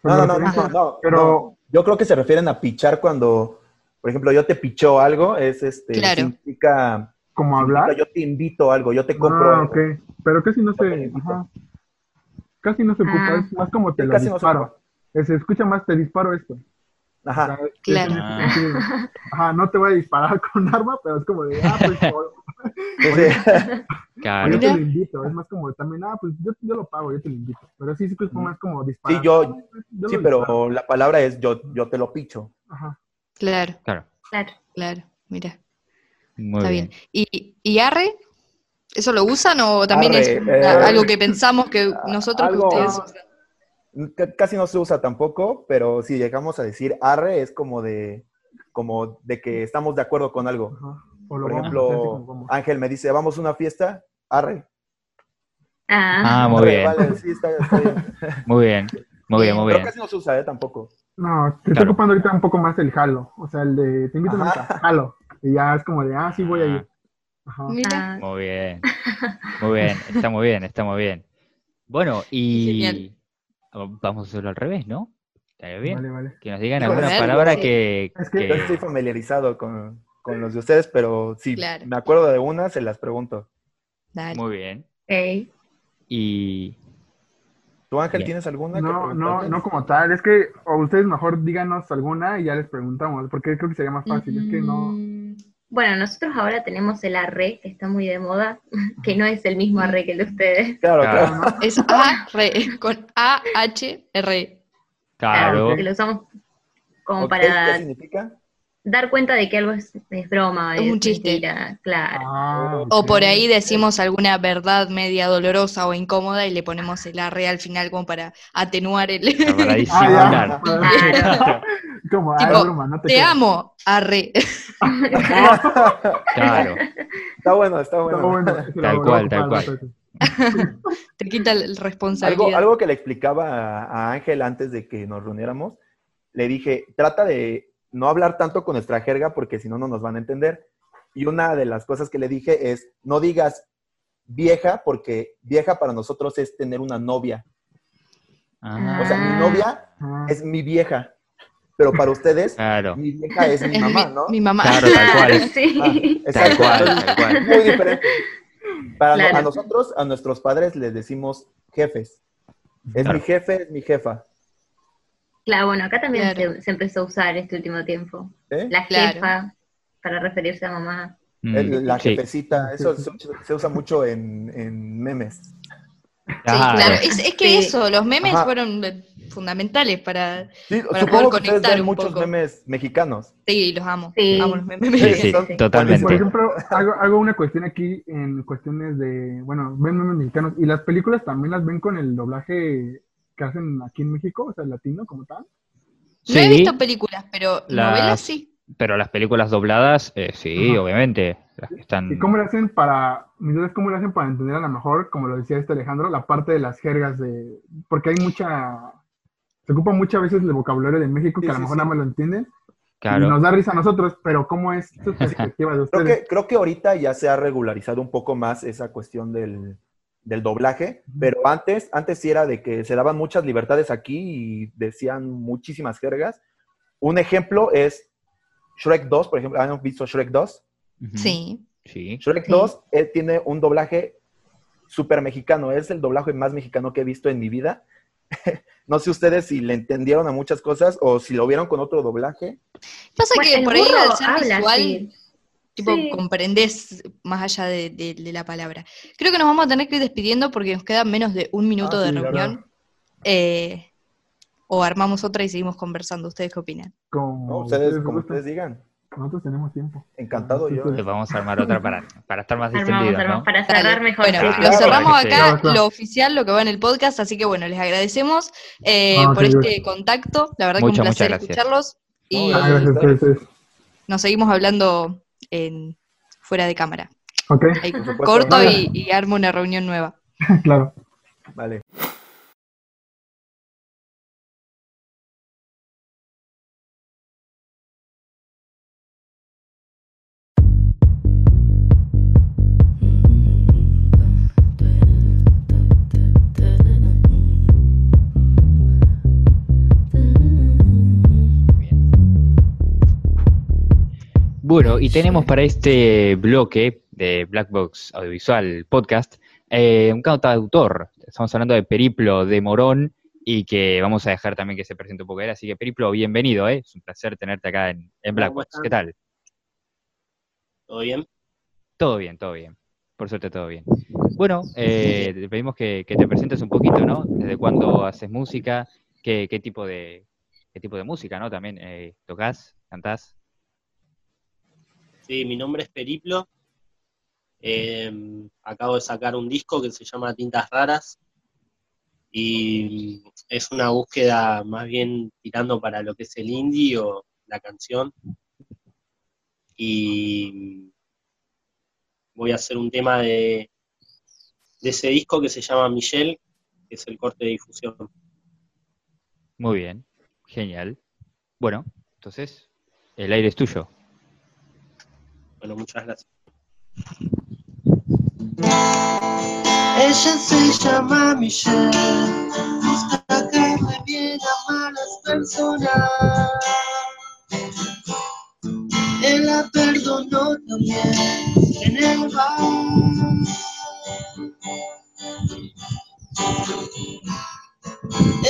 No, no, no, no, Referencia- no, no, Pero- no. Yo creo que se refieren a pichar cuando, por ejemplo, yo te pichó algo, es este, Claro. significa, Como hablar. yo te invito a algo, yo te compro Ah, algo. ok. Pero casi no se, ajá. Casi no se ocupa, Ah. es más como te Sí, lo casi no se disparo. ocupa. Eh, Se escucha más, te disparo esto. Ajá. O sea, es Claro. Ah. Ajá, no te voy a disparar con arma, pero es como de, ah, pues, Claro. yo te lo invito. Es más como también, ah, pues yo, yo lo pago, yo te lo invito. Pero sí, sí, pues más como disparar. Sí, yo- yo Sí, pero disparo. la palabra es yo, yo te lo picho. Ajá. Claro, Claro. Claro. claro. Mira, Muy está bien. bien. ¿Y, y arre? ¿Eso lo usan o también Arre, es eh, algo que pensamos que nosotros que ustedes usan? C- Casi no se usa tampoco, pero si llegamos a decir arre es como de, como de que estamos de acuerdo con algo. Por vamos, ejemplo, como. Ángel me dice, vamos a una fiesta, arre. Ah, Ah, muy Arre, bien. Vale, sí, está, está bien. Muy bien. Muy bien, muy Pero bien. casi no se usa, ¿eh? Tampoco. No, te está Claro. ocupando ahorita un poco más el jalo. O sea, el de te invito a una jalo. Y ya es como de, ah, sí voy a ir. Ajá. Mira, ah, Muy bien. Muy bien. Está muy bien, está muy bien. Bueno, y Genial. vamos a hacerlo al revés, ¿no? Estaría bien. Vale, vale. Que nos digan alguna palabra sí. que, Es que- que- Yo estoy familiarizado con, con los de ustedes, pero si Claro. me acuerdo de una, se las pregunto. dale. Muy bien. Y ¿Tú, Ángel, Bien. tienes alguna? que No, no, no como tal. Es que, o ustedes mejor díganos alguna y ya les preguntamos, porque creo que sería más fácil. Es que no. Mm, Bueno, nosotros ahora tenemos el arre, que está muy de moda, que no es el mismo arre que el de ustedes. Claro, Claro. claro. ¿no? Es A-R, con A-H-R. claro, Que lo usamos como Ok, para ¿Qué significa? Dar cuenta de que algo es, es broma, Es es, un chiste. mentira, claro. Ah, O por ahí decimos alguna verdad media dolorosa o incómoda y le ponemos el arre al final como para atenuar el... para disimular. ya. Claro. Como, Tipo, es broma, no te, Te amo, arre. Claro. Está bueno, está bueno. Está Tal cual, tal al cual. Te quita Algo, responsabilidad. algo que le explicaba a, a Ángel antes de que nos reuniéramos, le dije, trata de no hablar tanto con nuestra jerga porque si no, no nos van a entender. Y una de las cosas que le dije es, no digas vieja porque vieja para nosotros es tener una novia. Ah, O sea, mi novia Ah, es mi vieja, pero para ustedes, claro. mi vieja es mi mamá, ¿no? mi mamá. Claro, tal cual. Sí. Ah, Tal cual, tal cual. Muy diferente. Para no- a nosotros, a nuestros padres les decimos jefes. Es Claro. mi jefe, es mi jefa. Claro, bueno, acá también Claro. se, se empezó a usar este último tiempo. ¿eh? La Claro. jefa, para referirse a mamá. Mm, El- la sí. jefecita, eso se, se usa mucho en, en memes. Sí, Claro. Es, es que Sí. eso, los memes Ajá. fueron fundamentales para... Sí, Para supongo poder que ustedes conectar ven un muchos poco. memes mexicanos. Sí, los amo. Sí. Amo los memes. Sí, Sí, son- sí, totalmente. Por ejemplo, hago, hago una cuestión aquí en cuestiones de, bueno, ven memes mexicanos y las películas también las ven con el doblaje que hacen aquí en México, o sea, el latino como tal. No he visto películas, pero Las- novelas sí. pero las películas dobladas, eh, sí, Ajá. obviamente. Las que están... ¿Y cómo le hacen para, mi duda es cómo le hacen para entender a lo mejor, como lo decía este Alejandro, la parte de las jergas de, porque hay mucha, se ocupa muchas veces el vocabulario de México que Sí, a lo mejor sí. nada más lo entienden y nos da risa a nosotros, pero ¿cómo es su perspectiva de Creo ustedes? que, creo que ahorita ya se ha regularizado un poco más esa cuestión del, del doblaje, pero antes, antes sí era de que se daban muchas libertades aquí y decían muchísimas jergas. Un ejemplo es Shrek 2, por ejemplo, ¿han visto Shrek 2? Ujú. Sí. Sí. Shrek Sí. 2 él tiene un doblaje súper mexicano, es el doblaje más mexicano que he visto en mi vida. no sé ustedes si le entendieron a muchas cosas o si lo vieron con otro doblaje. Pasa que por ahí al ser habla visual, así. Tipo, Sí. comprendés más allá de, de- de la palabra. Creo que nos vamos a tener que ir despidiendo porque nos queda menos de un minuto Ah, de sí, reunión. Eh, o armamos otra y seguimos conversando. ¿Ustedes qué opinan? Como ustedes, como ustedes digan. Nosotros tenemos tiempo. Encantado yo. Les vamos a armar otra para, para estar más distendidos, armamos, ¿no? para Dale. cerrar mejor. Bueno, lo cerramos sí. acá, lo oficial, lo que va en el podcast, así que bueno, les agradecemos eh, Ah, por este contacto, la verdad que un placer gracias. escucharlos y Ah, gracias a ustedes. nos seguimos hablando en, fuera de cámara. Ok, Ahí Por supuesto. corto Vale. y, y armo una reunión nueva. claro. Vale. Bueno, y tenemos para este bloque de Black Box Audiovisual Podcast eh, un cantautor. Estamos hablando de Periplo de Morón y que vamos a dejar también que se presente un poco él. Así que Periplo, bienvenido, ¿eh? es un placer tenerte acá en, en Black ¿Cómo Box. ¿Qué tal? ¿Todo bien? Todo bien, todo bien. Por suerte, todo bien. Bueno, eh, te pedimos que, que te presentes un poquito, ¿no? ¿Desde cuándo haces música? ¿Qué, qué tipo de qué tipo de música, no? También eh, tocas, cantás. Sí, mi nombre es Periplo. Eh, acabo de sacar un disco que se llama Tintas Raras. Y es una búsqueda más bien tirando para lo que es el indie o la canción. Y voy a hacer un tema de, de ese disco que se llama Michelle, que es el corte de difusión. Muy bien, genial. Bueno, entonces, el aire es tuyo. Bueno, muchas gracias. Ella se llama Michelle, busca caerle bien a malas personas. Él la perdonó también en el bar.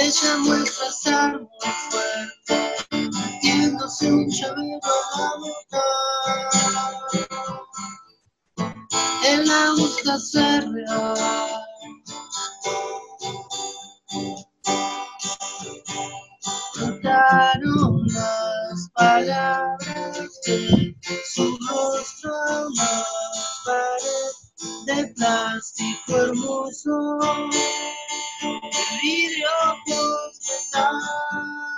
Ella muestra ser muy fuerte, metiéndose un llavero a la. La busca ser real. Cantaron las palabras de su rostro a pared de plástico hermoso. El vidrio posmetal.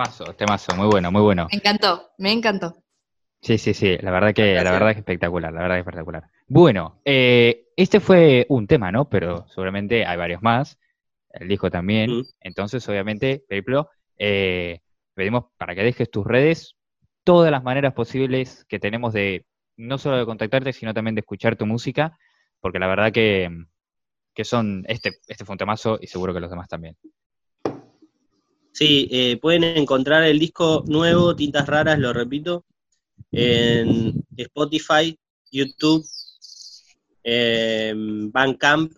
Temazo, temazo, muy bueno, muy bueno. Me encantó, me encantó. Sí, sí, sí, la verdad que, la verdad que espectacular, la verdad que espectacular. Bueno, eh, este fue un tema, ¿no? Pero seguramente hay varios más, el disco también. Mm. Entonces, obviamente, Periplo, eh, pedimos para que dejes tus redes, todas las maneras posibles que tenemos de, no solo de contactarte, sino también de escuchar tu música, porque la verdad que, que son, este, este fue un temazo y seguro que los demás también. Sí, eh, pueden encontrar el disco nuevo, Tintas Raras, lo repito, en Spotify, YouTube, en Bandcamp,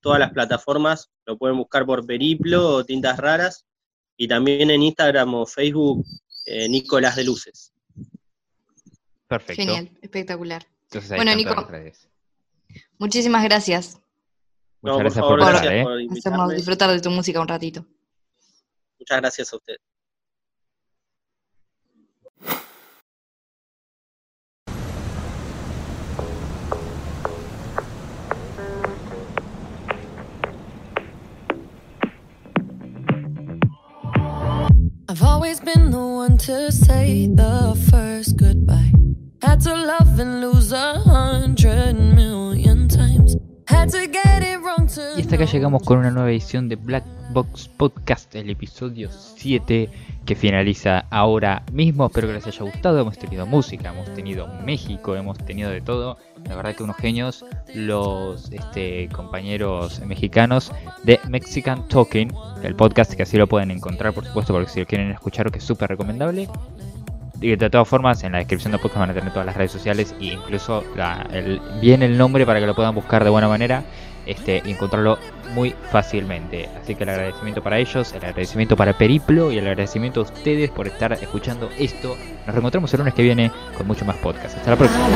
todas las plataformas, lo pueden buscar por Periplo o Tintas Raras, y también en Instagram o Facebook, eh, Nicolás de Luces. Perfecto. Genial, espectacular. Entonces, Bueno, Nico. Muchas gracias Muchas No, gracias por favor, gracias ¿eh? por por disfrutar de tu música un ratito. I've always been the one to say the first goodbye. Had to love and lose a hundred million times. Y hasta acá llegamos con una nueva edición de Black Box Podcast, el episodio 7 que finaliza ahora mismo. Espero que les haya gustado. Hemos tenido música, hemos tenido México, hemos tenido de todo. La verdad que unos genios los este, compañeros mexicanos de Mexican Talking, el podcast que así lo pueden encontrar, por supuesto, porque si lo quieren escuchar, que es súper recomendable. Y de todas formas, en la descripción del podcast van a tener todas las redes sociales e incluso la- el, bien el nombre para que lo puedan buscar de buena manera este, y encontrarlo muy fácilmente. Así que el agradecimiento para ellos, el agradecimiento para Periplo y el agradecimiento a ustedes por estar escuchando esto. Nos reencontramos el lunes que viene con mucho más podcast. Hasta la próxima.